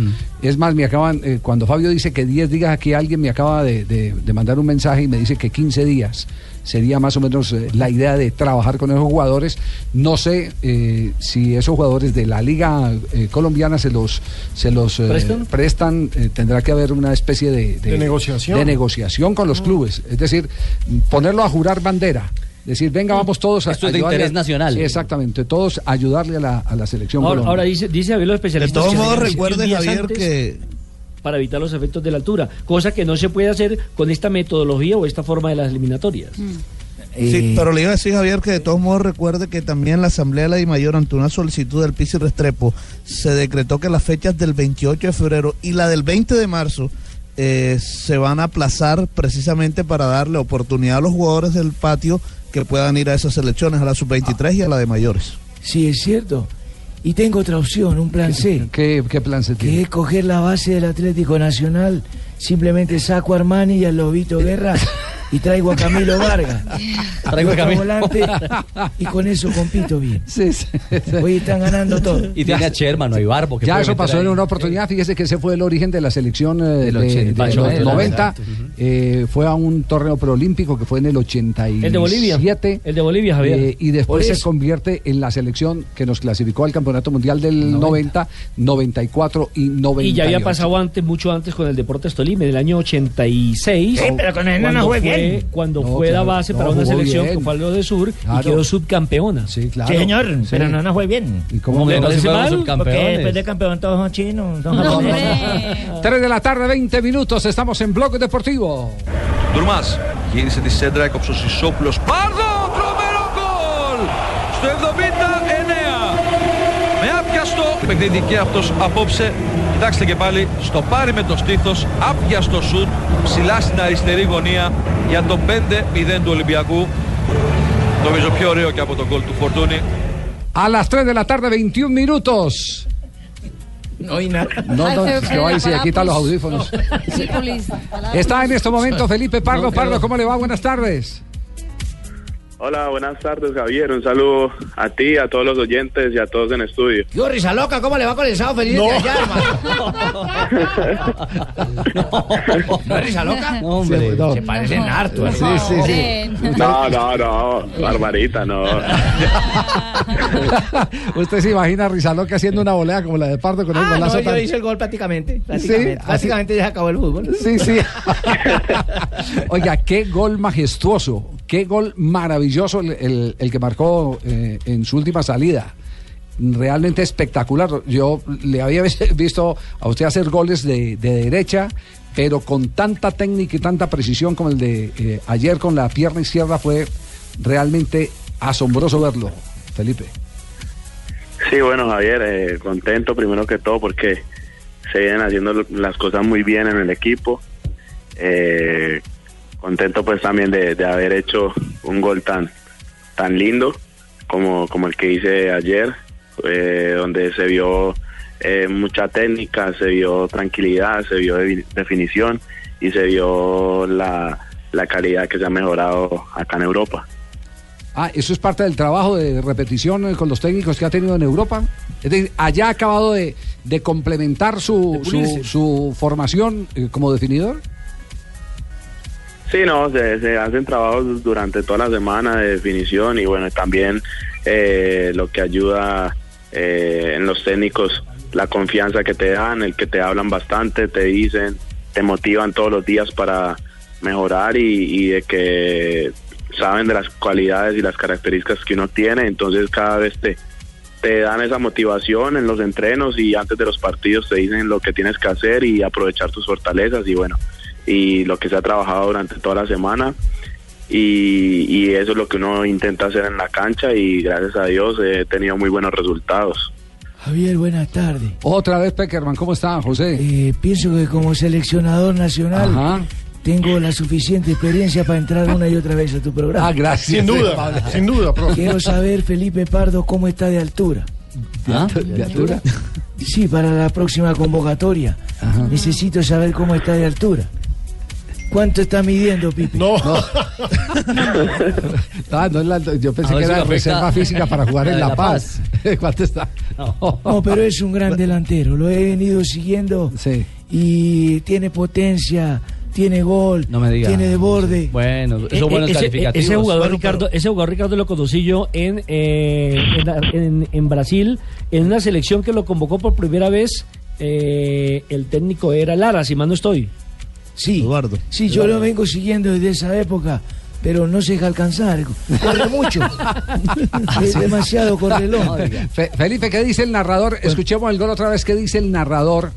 es más, me acaban, eh, cuando Fabio dice que 10 días, aquí alguien me acaba de, de- de mandar un mensaje y me dice que 15 días sería más o menos eh, la idea de trabajar con esos jugadores. No sé eh, si esos jugadores de la liga eh, colombiana se los se los eh, ¿Prestan? prestan, eh, tendrá que haber una especie de, De negociación. de negociación con los clubes. Es decir, ponerlo a jurar bandera. Decir, venga, vamos todos a Esto es de ayudarle interés nacional. Sí, exactamente, todos ayudarle a la, a la selección Ahora, ahora dice, dice los especialistas. De todos modos, recuerde, 21 días Javier, antes que Para evitar los efectos de la altura, cosa que no se puede hacer con esta metodología o esta forma de las eliminatorias. Eh, Sí, pero le iba a decir, Javier, que de todos modos recuerde que también la Asamblea de la DIMAYOR, ante una solicitud del Pisi Restrepo, se decretó que las fechas del 28 de febrero y la del 20 de marzo eh, se van a aplazar precisamente para darle oportunidad a los jugadores del patio que puedan ir a esas elecciones, a la sub-23 y a la de mayores. Sí, es cierto. Y tengo otra opción, un plan C. ¿Qué, qué plan Que tiene? es coger la base del Atlético Nacional, simplemente saco a Armani y al Lobito Guerra y traigo a Camilo Vargas. Traigo a Camilo. volante y con eso compito bien. Sí, sí, sí. Hoy están ganando todo. Y tiene a Sherman, no hay Barbo. que Ya eso pasó ahí. en una oportunidad. Fíjese que ese fue el origen de la selección eh, de, Del de 88, los ¿verdad? 90. Exacto. Eh, fue a un torneo preolímpico que fue en el 87. El de Bolivia. El de Bolivia, Javier. Eh, y después se convierte en la selección que nos clasificó al Campeonato Mundial del 90, 94 y 98. Y ya había pasado antes, mucho antes con el Deportes Tolima, en el año 86. Sí, pero con él no fue fue, bien. Cuando No, fue la claro, base no, para una jugó selección bien. que fue a lo de Sur y Claro. quedó subcampeona. Sí, claro. Sí, señor, Sí. pero no nos fue bien. ¿Y cómo Hombre, que ¿no no se se fueron fueron subcampeones? Porque después de campeón todos son chinos, son No, japoneses. 3 de la tarde, 20 minutos. Estamos en Bloque Deportivo. Ντουρμάς γύρισε τη σέντρα, έκοψε ο Σισόπουλος. Πάρδο, τρομερό γκολ! Στο 79. Με άπιαστο παιχνιδική αυτός απόψε. Κοιτάξτε και πάλι, στο πάρει με το στήθος, άπιαστο σουτ, ψηλά στην αριστερή γωνία για το 5-0 του Ολυμπιακού. Νομίζω πιο ωραίο και από τον γκολ του Φορτούνη. A las 3 de la tarde, 21 minutos. No hay nada. No, no, que va y se quitan los audífonos. Está en este momento Felipe Pardo. Pardo, ¿cómo le va? Buenas tardes. Hola, buenas tardes Javier. Un saludo a ti, a todos los oyentes y a todos en estudio. Yo, risa loca, ¿cómo le va con el sábado feliz No. de allá, hermano? ¿No es risa loca? hombre. Se, se parecen harto. ¿eh? Sí, sí, sí. No, no, no, Barbarita, no. Usted se imagina a Rizaloca haciendo una volea como la de Pardo con el Ah, no, golazo yo tan- hice el gol prácticamente. Prácticamente, así- prácticamente ya se acabó el fútbol. Sí, sí. Oiga, qué gol majestuoso, qué gol maravilloso el, el- que marcó eh, en su última salida. Realmente espectacular. Yo le había vis- visto a usted hacer goles de, de derecha, pero con tanta técnica y tanta precisión como el de eh, ayer con la pierna izquierda fue realmente asombroso verlo, Felipe. Sí, bueno, Javier, eh, contento primero que todo porque se vienen haciendo las cosas muy bien en el equipo. Eh, contento pues también de, de haber hecho un gol tan, tan lindo como, como el que hice ayer, eh, donde se vio eh, mucha técnica, se vio tranquilidad, se vio definición y se vio la, la calidad que se ha mejorado acá en Europa. Ah, eso es parte del trabajo de repetición eh, con los técnicos que ha tenido en Europa. Es decir, allá ha acabado de, de complementar su, su, su formación eh, como definidor. Sí, no, se, hacen trabajos durante toda la semana de definición y bueno, también eh, lo que ayuda eh, en los técnicos, la confianza que te dan, el que te hablan bastante, te dicen, te motivan todos los días para mejorar y, y de que saben de las cualidades y las características que uno tiene, entonces cada vez te, te dan esa motivación en los entrenos y antes de los partidos te dicen lo que tienes que hacer y aprovechar tus fortalezas y bueno, y lo que se ha trabajado durante toda la semana y, y eso es lo que uno intenta hacer en la cancha y gracias a Dios he tenido muy buenos resultados. Javier, buenas tardes. Otra vez, Peckerman, ¿cómo está, José? Eh, pienso que como seleccionador nacional Ajá. tengo la suficiente experiencia para entrar una y otra vez a tu programa. Ah, gracias. Sin duda, sin duda, profe. Quiero saber, Felipe Pardo, cómo está de altura. ¿De altura? Sí, para la próxima convocatoria. Necesito saber cómo está de altura. ¿Cuánto está midiendo, Pipe? No. Ah, no la- yo pensé que era reserva física para jugar la en La La Paz. ¿Cuánto está? No, pero es un gran delantero. Lo he venido siguiendo. Y tiene potencia, tiene gol, No me diga. tiene de borde. Bueno, Eh, son buenos ese, calificativos. ese jugador Bueno, Ricardo, ese jugador Ricardo lo conocí yo en, eh, en, en- en Brasil, en una selección que lo convocó por primera vez. eh, el técnico era Lara, si mal no estoy. Sí, sí, yo lo vengo siguiendo desde esa época, pero no se deja alcanzar. Corre mucho. es demasiado correlón. Fe- Felipe, ¿qué dice el narrador? Escuchemos el gol otra vez. ¿Qué dice el narrador?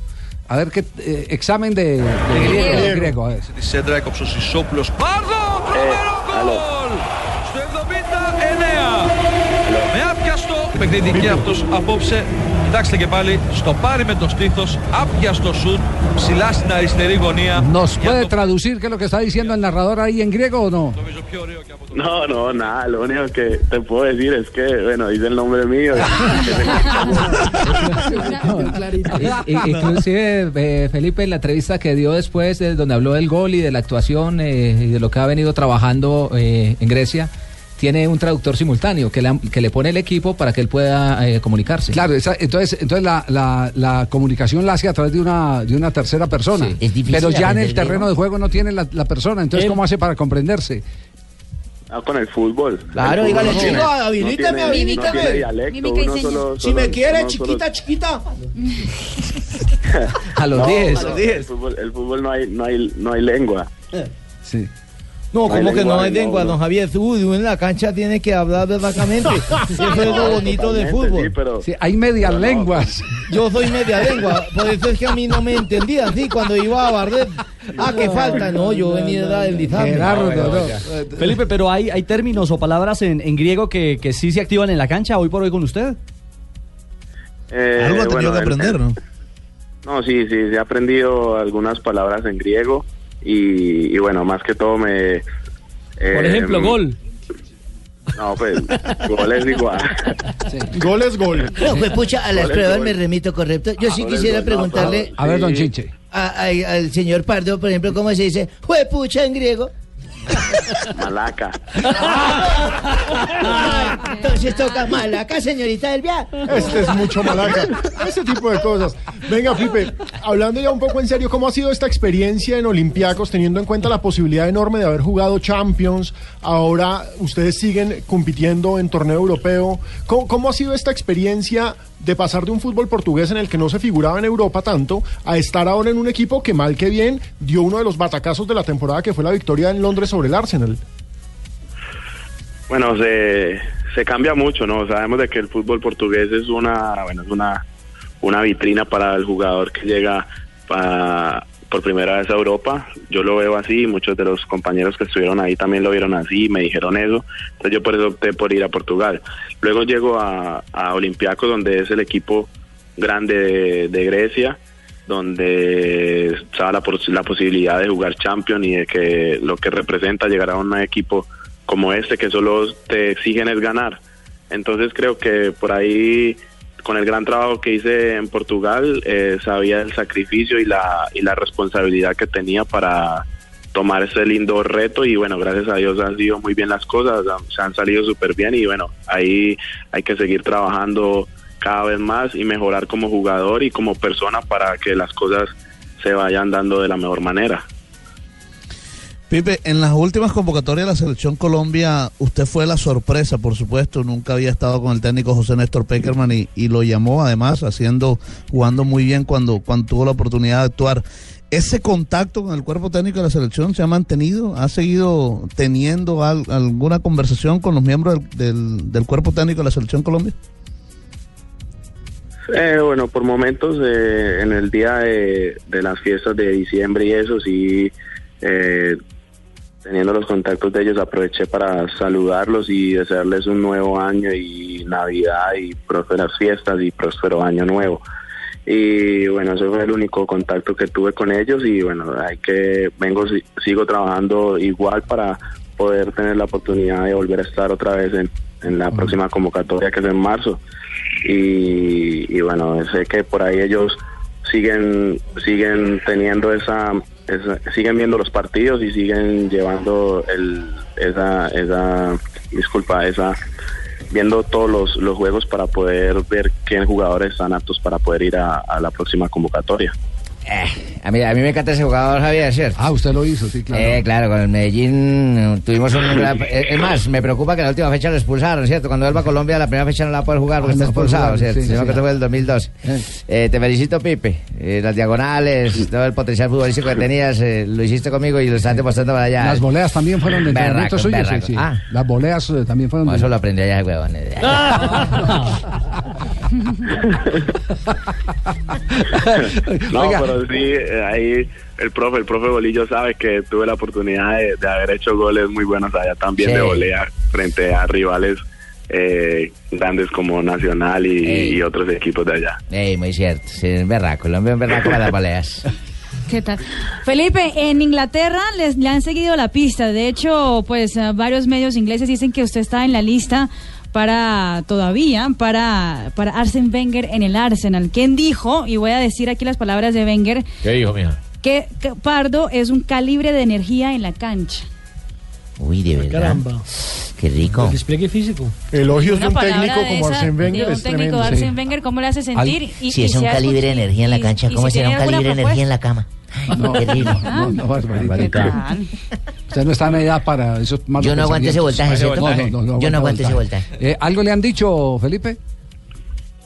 A ver qué eh, examen de, de griego. de griego, a ver. Τη σέντρα έκοψε ο Σισόπουλος. Πάρδο, τρομερό γκολ! Στο 79. Με άπιαστο παιχνίδι και αυτός απόψε. Κοιτάξτε και πάλι, στο πάρει με το στήθος, άπιαστο σουτ, ψηλά στην αριστερή γωνία. ¿Nos puede traducir qué es lo que está diciendo el narrador ahí en griego o no? No, no, nada, lo único que te puedo decir es que, bueno, dice el nombre mío. I- i- Inclusive eh, Felipe en la entrevista que dio después eh, donde habló del gol y de la actuación eh, y de lo que ha venido trabajando eh, en Grecia tiene un traductor simultáneo que le, que le pone el equipo para que él pueda eh, comunicarse. Claro, esa- entonces, entonces la, la- la comunicación la hace a través de una, de una tercera persona. Sí, es difícil Pero ya en el terreno de juego no tiene la, la persona. Entonces, Él- ¿cómo hace para comprenderse? Ah, con el fútbol. Claro, dígale, no chico, señas. solo- Si me quiere, solo- chiquita, chiquita. A los No, 10. no, El fútbol, el fútbol no hay, no hay, no hay lengua. Sí. No, como que no hay lengua, don Javier. Uy, en la cancha tiene que hablar verdadamente. Eso es lo bonito del fútbol. Sí, hay medias lenguas. Yo soy media lengua, por eso es que a mí no me entendían, sí, cuando iba a barrer. Ah, que falta, no, yo venía a deslizarme. Felipe, pero hay, hay términos o palabras en, en griego que, que sí se activan en la cancha hoy por hoy con usted. Eh, Algo ha tenido bueno, que el- aprender, ¿no? No, sí, sí, sí, he aprendido algunas palabras en griego y, y bueno, más que todo me... Por eh, ejemplo, gol. No, pues, gol es igual. Gol es gol. No, pues pucha, a las Gol pruebas me remito correcto. Yo sí Gol es quisiera gol, no, preguntarle A ver, don Chinche. a- a- al señor Pardo, por ejemplo, ¿cómo se dice? pucha en griego. Malaca. Entonces toca malaca, señorita del Este es mucho malaca. Ese tipo de cosas. Venga, Felipe, hablando ya un poco en serio, ¿cómo ha sido esta experiencia en Olympiacos, teniendo en cuenta la posibilidad enorme de haber jugado Champions? Ahora ustedes siguen compitiendo en torneo europeo. ¿Cómo, cómo ha sido esta experiencia de pasar de un fútbol portugués en el que no se figuraba en Europa tanto a estar ahora en un equipo que mal que bien dio uno de los batacazos de la temporada que fue la victoria en Londres sobre el Arsenal? Bueno, se, se cambia mucho, ¿no? Sabemos de que el fútbol portugués es una, bueno, es una, una vitrina para el jugador que llega pa- por primera vez a Europa. Yo lo veo así, muchos de los compañeros que estuvieron ahí también lo vieron así, me dijeron eso. Entonces yo por eso opté por ir a Portugal. Luego llego a, a Olympiacos, donde es el equipo grande de, Grecia donde estaba la, la posibilidad de jugar Champions y de que lo que representa llegar a un equipo como este que solo te exigen es ganar. Entonces creo que por ahí con el gran trabajo que hice en Portugal eh, sabía el sacrificio y la, y la responsabilidad que tenía para tomar ese lindo reto y bueno, gracias a Dios han sido muy bien las cosas, se han salido súper bien y bueno, ahí hay que seguir trabajando cada vez más y mejorar como jugador y como persona para que las cosas se vayan dando de la mejor manera. Pipe, en las últimas convocatorias de la selección Colombia, usted fue la sorpresa, por supuesto, nunca había estado con el técnico José Néstor Peckerman y, lo llamó además, haciendo, jugando muy bien cuando, cuando tuvo la oportunidad de actuar. ¿Ese contacto con el cuerpo técnico de la selección se ha mantenido? ¿Ha seguido teniendo al- alguna conversación con los miembros del, del- del cuerpo técnico de la selección Colombia? Eh, bueno, por momentos eh, en el día de, de las fiestas de diciembre y eso, sí, eh, teniendo los contactos de ellos, aproveché para saludarlos y desearles un nuevo año y Navidad y prósperas fiestas y próspero año nuevo. Y bueno, ese fue el único contacto que tuve con ellos y bueno, hay que, vengo, si- sigo trabajando igual para poder tener la oportunidad de volver a estar otra vez en, en la próxima convocatoria que es en marzo y, y bueno sé que por ahí ellos siguen siguen teniendo esa, siguen viendo los partidos y siguen llevando el esa esa disculpa esa viendo todos los, los juegos para poder ver qué jugadores están aptos para poder ir a la próxima convocatoria A mí, a mí me encanta ese jugador, Javier, ¿cierto? Ah, usted lo hizo, sí, claro. Eh, claro, con el Medellín eh, tuvimos un... gran- eh, Es más, me preocupa que en la última fecha lo expulsaron, ¿cierto? Cuando él va a Colombia, la primera fecha no la va a poder jugar porque Ah, está no expulsado, jugar, ¿cierto? sí, Sino sí. que eso fue el 2012. Eh, te felicito, Pipe. Eh, las diagonales, todo el potencial futbolístico que tenías, eh, lo hiciste conmigo y lo estás demostrando para allá. Las voleas también fueron de entrenamiento Berraco, suyo, sí, sí. Ah. Las voleas eh, también fueron No, de... eso lo aprendí allá, huevón. eh. no Oiga. pero sí eh, ahí el profe el profe Bolillo sabe que tuve la oportunidad de, de haber hecho goles muy buenos allá también Sí. de volea frente a rivales eh, grandes como Nacional y, otros equipos de allá. Ey, muy cierto. Sí, es berraco. El hombre es berraco para las baleas. ¿Qué tal? Felipe, en Inglaterra les, le han seguido la pista. De hecho, pues varios medios ingleses dicen que usted está en la lista para todavía para para Arsene Wenger en el Arsenal. ¿Quién dijo? Y voy a decir aquí las palabras de Wenger ¿Qué dijo, mija? que, que Pardo es un calibre de energía en la cancha. Uy, de verdad. Caramba. Qué rico. El despliegue físico. Elogios Una palabra de esa, de un técnico de Arsene Wenger, ¿cómo le hace sentir? Y- si y es un calibre de energía en la cancha, y ¿cómo si será un calibre de energía en la cama? No, Terrible. no, no, Barbarita. Usted no está en edad para malos Yo no aguanto ese voltaje, pensamientos. ¿cierto? No, no, no, Yo no aguanto ese voltaje. Eh, ¿Algo le han dicho, Felipe?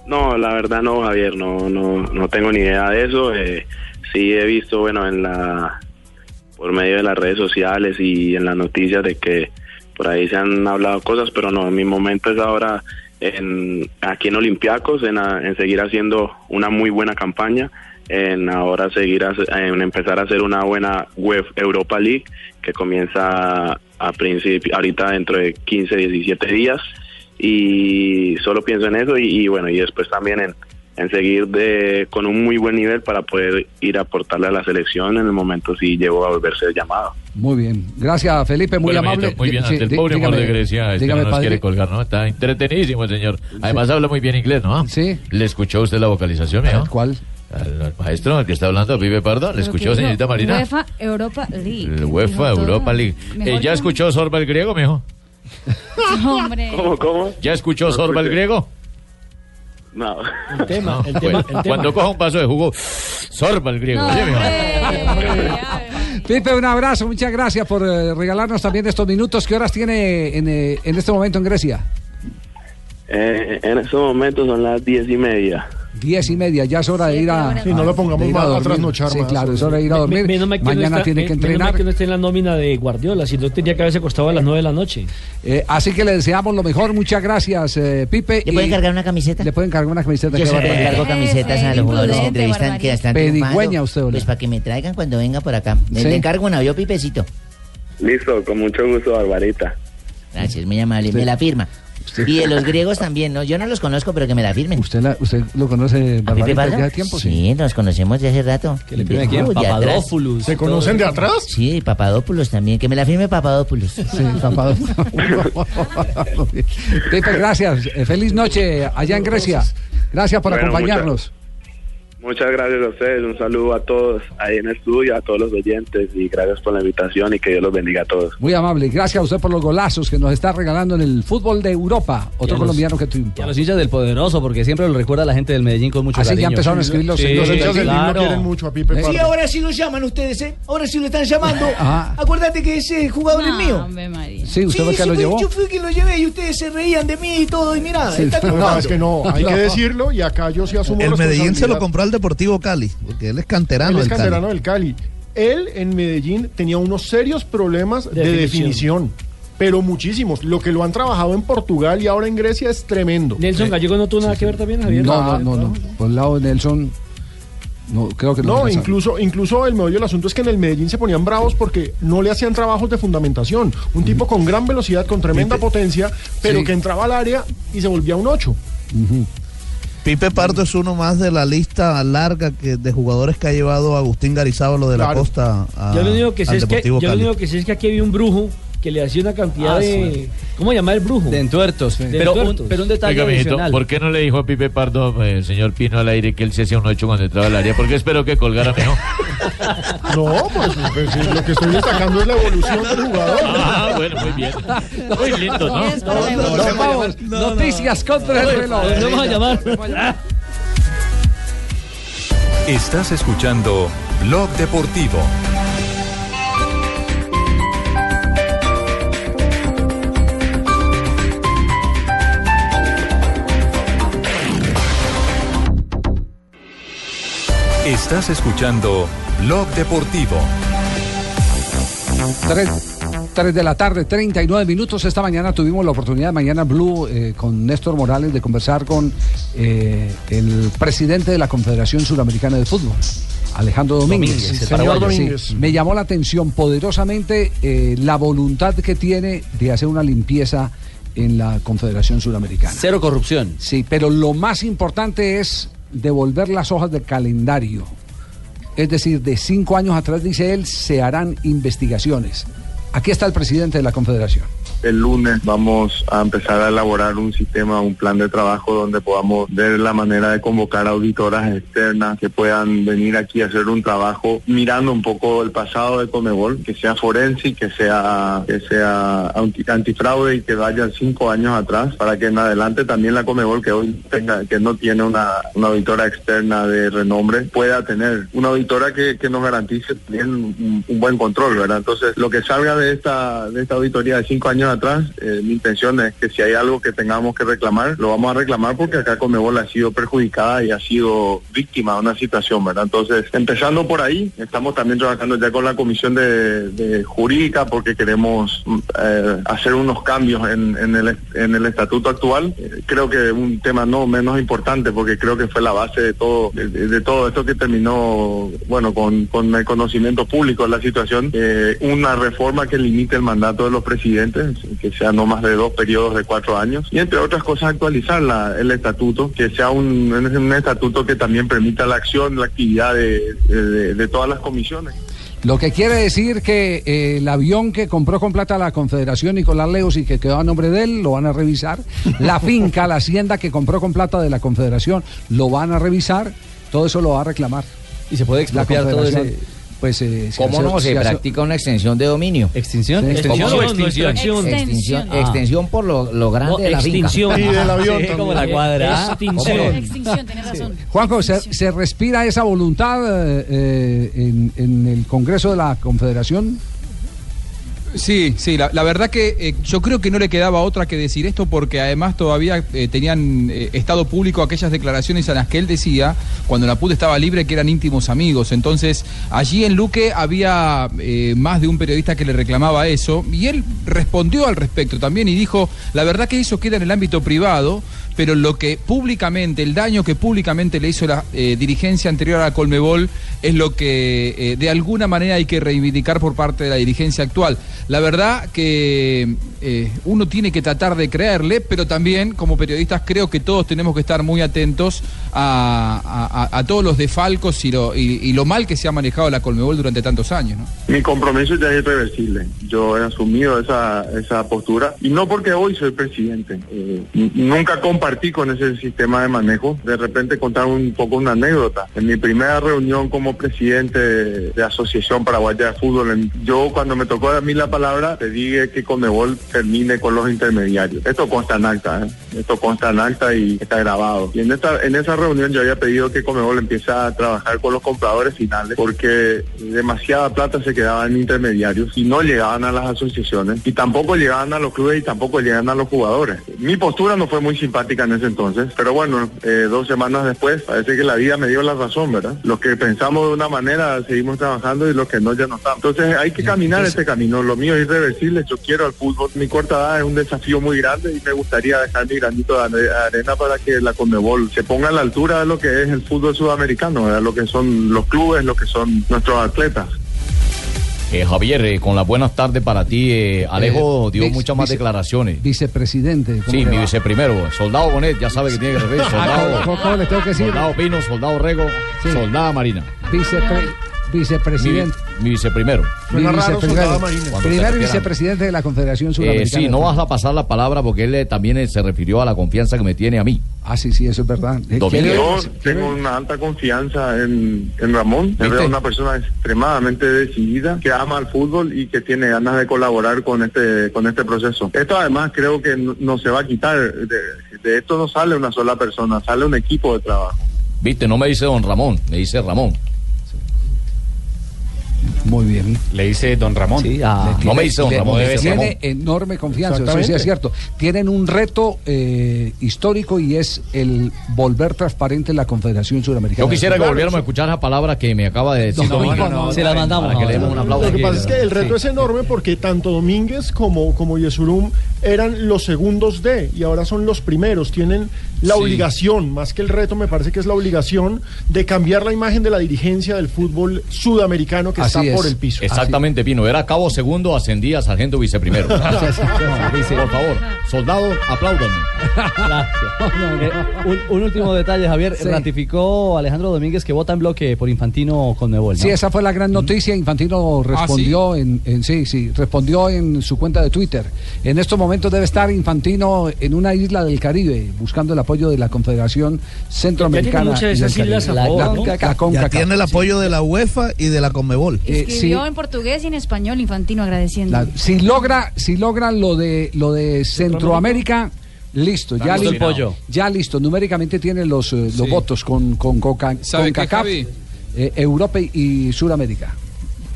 No, la verdad no, Javier, no, no, no tengo ni idea de eso. Eh, sí he visto, bueno, en la, por medio de las redes sociales y en las noticias de que por ahí se han hablado cosas, pero no, mi momento es ahora en, aquí en Olympiacos, en, a- en seguir haciendo una muy buena campaña, en ahora seguir, en empezar a hacer una buena web Europa League que comienza a principio, ahorita dentro de 15, 17 días y solo pienso en eso y, y bueno y después también en, en seguir de con un muy buen nivel para poder ir a aportarle a la selección en el momento si llego a volverse llamado. Muy bien. Gracias, Felipe, muy Bueno, amable. muy bien, Sí, ante el pobre dígame- de Grecia, este dígame, no nos padre. quiere colgar, ¿no? Está entretenidísimo el señor. Además habla muy bien inglés, ¿no? Sí. ¿Le escuchó usted la vocalización? ¿Cuál? Al, al maestro, el que está hablando, Pipe Pardo. ¿Le escuchó, señorita Marina? UEFA Europa League. El UEFA. Europa League. Eh, ¿Ya que- escuchó Sorba el griego, mijo? Hombre. ¿Cómo, cómo? ¿Ya escuchó Sorba el griego? No. El tema, No, el bueno, tema, el tema. Cuando coja un vaso de jugo, sorba el griego. ¿sí, mijo? Pipe, un abrazo, muchas gracias por eh, regalarnos también estos minutos. ¿Qué horas tiene en, eh, en este momento en Grecia? Eh, en estos momentos son las diez y media. Diez y media, ya es hora de ir a. Sí, no lo pongamos a más a trasnochar Sí, claro, es hora de ir a Me- dormir. Mañana está- tiene me- que menos mal entrenar. que no esté en la nómina de Guardiola, si no tendría que haberse acostado a las 9 de la noche. Eh, así que le deseamos lo mejor. Muchas gracias, eh, Pipe. ¿Le pueden cargar una camiseta? Le pueden cargar una camiseta. Yo siempre cargo camisetas a los jugadores que entrevistan que están Pedigüeña usted. Pues para que me traigan cuando venga por acá. Le encargo una, yo Pipecito. Listo, con mucho gusto, Barbarita. Gracias, muy amable. Me la firma. Y de los griegos también, ¿no? Yo no los conozco, pero que me la firmen. ¿Usted, la- usted lo conoce, ¿A Pipe Barbarita, Pardo? ya hace tiempo? Sí, nos conocemos de hace rato. ¿Que le firme quién? Papadopoulos. ¿Se conocen de atrás? Sí, Papadopoulos también. Que me la firme Papadopoulos. Sí, Papadopoulos. Pipe, gracias. Eh, feliz noche allá en Grecia. Gracias por Bueno, acompañarnos. Muchas gracias a ustedes, un saludo a todos ahí en el estudio, a todos los oyentes y gracias por la invitación y que Dios los bendiga a todos. Muy amable. Gracias a usted por los golazos que nos está regalando en el fútbol de Europa. Otro Y a los- colombiano que triunfó. Y a los hinchas del poderoso, porque siempre lo recuerda la gente del Medellín con mucho Así cariño. ya empezaron a escribir los- Sí, los hinchas del claro. Quieren mucho a Pipe Sí, ahora sí lo llaman ustedes, ¿eh? Ahora sí lo están llamando. Ajá. Acuérdate que ese jugador es mío. Sí, usted fue el que lo fui- llevó. Yo fui quien lo llevé y ustedes se reían de mí y todo. Y mira, Sí, está no, es que no, hay que decirlo y acá yo sí asumo El Medellín se lo compró al Deportivo Cali, porque él es canterano Él es del Cali. canterano del Cali. Él en Medellín tenía unos serios problemas de, definición. pero muchísimos. Lo que lo han trabajado en Portugal y ahora en Grecia es tremendo. Nelson Gallego no tuvo nada que ver también, Javier. No, no, no, no. Por el lado de Nelson, no, creo que no. No, incluso, incluso el meollo del asunto es que en el Medellín se ponían bravos porque no le hacían trabajos de fundamentación. Un tipo con gran velocidad, con tremenda potencia, pero Sí. que entraba al área y se volvía un 8. Pipe Pardo es uno más de la lista larga que, de jugadores que ha llevado Agustín Garizábalo de la Claro. Costa a, yo lo único que sé es que, yo lo único que sé es que aquí había un brujo que le hacía una cantidad Ah, de. sí. ¿Cómo se llama el brujo? De entuertos. De Pero un, pero un detalle Oiga, mijito, adicional. ¿por qué no le dijo a Pipe Pardo, eh, el señor Pino al aire, que él se hacía un 8 cuando entraba al área? ¿Por qué esperó que colgara mejor? No, pues, pues, sí, lo que estoy destacando es la evolución del jugador. Ah, bueno, muy bien. Muy lindo, ¿no? Vamos. Noticias contra el reloj. Vamos a llamar. Estás escuchando Blog Deportivo. Estás escuchando Blog Deportivo. 3, de la tarde, 39 minutos. Esta mañana tuvimos la oportunidad de Mañana Blue eh, con Néstor Morales de conversar con eh, el presidente de la Confederación Suramericana de Fútbol, Alejandro Domínguez. Domínguez, sí. Domínguez. Me llamó la atención poderosamente eh, la voluntad que tiene de hacer una limpieza en la Confederación Sudamericana. Cero corrupción. Sí, pero lo más importante es devolver las hojas del calendario. Es decir, de cinco años atrás, dice él, se harán investigaciones. Aquí está el presidente de la Confederación. El lunes vamos a empezar a elaborar un sistema, un plan de trabajo donde podamos ver la manera de convocar auditoras externas que puedan venir aquí a hacer un trabajo mirando un poco el pasado de Comebol, que sea forense, que sea que sea anti- antifraude y que vaya cinco años atrás para que en adelante también la Comebol que hoy tenga que no tiene una, una auditora externa de renombre pueda tener una auditora que, que nos garantice también un, un buen control, ¿verdad? Entonces lo que salga de esta de esta auditoría de cinco años atrás, eh, mi intención es que si hay algo que tengamos que reclamar, lo vamos a reclamar porque acá Comebol ha sido perjudicada y ha sido víctima de una situación, ¿verdad? Entonces, empezando por ahí, estamos también trabajando ya con la comisión de, de jurídica porque queremos mm, eh, hacer unos cambios en, en el, en el estatuto actual. Eh, creo que un tema no menos importante porque creo que fue la base de todo, de, de todo esto que terminó, bueno, con, con el conocimiento público de la situación, eh, una reforma que limite el mandato de los presidentes, que sea no más de dos periodos de cuatro años, y entre otras cosas actualizar la- el estatuto, que sea un, un estatuto que también permita la acción, la actividad de, de- de todas las comisiones. Lo que quiere decir que eh, el avión que compró con plata la Confederación Nicolás Leos y que quedó a nombre de él, lo van a revisar. La finca, la hacienda que compró con plata de la Confederación, lo van a revisar. Todo eso lo va a reclamar. Y se puede expropiar todo ese- Pues, eh, ¿Cómo hace- no? Se hace- practica una extensión de dominio. ¿Extinción? Sí. ¿Extensión ¿Cómo extinción? Extinción. Extinción, Ah. extensión por lo, lo grande No, de la finca. extinción. Y del avión Sí, como la cuadra. Extinción. ¿Cómo? Extinción, tenés razón. Juanjo, ¿se, se respira esa voluntad eh, eh, en, en el Congreso de la Confederación? Sí, sí, la, verdad que eh, yo creo que no le quedaba otra que decir esto porque además todavía eh, tenían eh, estado público aquellas declaraciones en las que él decía, cuando la PUD estaba libre, que eran íntimos amigos. Entonces, allí en Luque había eh, más de un periodista que le reclamaba eso y él respondió al respecto también y dijo, la verdad que eso queda en el ámbito privado, pero lo que públicamente, el daño que públicamente le hizo la eh, dirigencia anterior a Colmebol es lo que eh, de alguna manera hay que reivindicar por parte de la dirigencia actual. La verdad que eh, uno tiene que tratar de creerle, pero también como periodistas creo que todos tenemos que estar muy atentos a, a- todos los defalcos y lo, mal que se ha manejado la Colmebol durante tantos años. Mi compromiso ya es irreversible. Yo he asumido esa, esa postura y no porque hoy soy presidente. Nunca compartí con ese sistema de manejo. De repente contar un poco una anécdota. En mi primera reunión como presidente de, Asociación Paraguaya de Fútbol, yo cuando me tocó a mí la palabra, te dije que Comebol termine con los intermediarios. Esto consta en acta, ¿eh? esto consta en acta y está grabado. Y en esta, en esa reunión yo había pedido que Comebol empiece a trabajar con los compradores finales porque demasiada plata se quedaba en intermediarios y no llegaban a las asociaciones y tampoco llegaban a los clubes y tampoco llegaban a los jugadores. Mi postura no fue muy simpática en ese entonces, pero bueno, eh, dos semanas después parece que la vida me dio la razón, ¿verdad? Los que pensamos de una manera seguimos trabajando y los que no ya no estamos. Entonces hay que caminar este camino. Lo mío es irreversible. Yo quiero al fútbol. Mi corta edad es un desafío muy grande y me gustaría dejar mi granito de are- arena para que la Conmebol se ponga a la altura de lo que es el fútbol sudamericano, ¿verdad? lo que son los clubes, lo que son nuestros atletas. Eh, Javier, eh, con las buenas tardes para ti. eh, Alejo dio vice- muchas más vice- declaraciones. Vicepresidente. ¿cómo Sí, mi va? viceprimero. Soldado Bonet, ya sabe que tiene que referir. Soldado, ¿cómo- cómo le tengo que decir? soldado Pino, soldado Rego, Sí. soldada Marina. Vicepre- vicepresidente. Mi, mi viceprimero. Mi viceprimero. Vicepresidente de la Confederación Eh, Sudamericana. sí, no vas a pasar la palabra porque él eh, también eh, se refirió a la confianza que me tiene a mí. Ah, sí, sí, eso es verdad. Yo tengo una alta confianza en, en Ramón. Veo una persona extremadamente decidida, que ama el fútbol y que tiene ganas de colaborar con este con este proceso. Esto además creo que no, no se va a quitar. De, de esto no sale una sola persona, sale un equipo de trabajo. Viste, no me dice don Ramón, me dice Ramón. Muy bien. Le dice don Ramón. Le no tiene- me dice don le- Ramón, le tiene Ramón. enorme confianza, eso sí es cierto. Tienen un reto eh, histórico y es el volver transparente la Confederación Sudamericana. Yo quisiera que volviéramos a escuchar esa palabra que me acaba de decir No, no, no, Se la mandamos Para que le demos un aplauso. Lo que pasa es que el reto es enorme porque tanto Domínguez como, como Yesurum eran los segundos de y ahora son los primeros. Tienen la Sí. obligación, más que el reto, me parece que es la obligación de cambiar la imagen de la dirigencia del fútbol sudamericano que Así está es. Por el piso. Exactamente, Pino. Era cabo segundo, ascendía a sargento viceprimero. Por favor, soldado, apláudanme. Eh, un, un último detalle, Javier. Sí. Ratificó Alejandro Domínguez que vota en bloque por Infantino con Nebol. Sí, esa fue la gran noticia. Infantino respondió en, en- sí, sí, respondió en su cuenta de Twitter. En estos momentos debe estar Infantino en una isla del Caribe buscando el apoyo de la Confederación Centroamericana. muchas de y del esas islas a favor, La- ¿no? la Ya tiene el apoyo de la UEFA y de la Conmebol. Eh, Escribió en portugués y en español Infantino agradeciendo. La- si logra, si logra lo de lo de Centroamérica, listo, ya, Damos el li- pollo. ya listo. Numéricamente tiene los, eh, los Sí. votos con con, Coca- ¿Sabe qué, CONCACAF, Javi? eh, Europa y Sudamérica.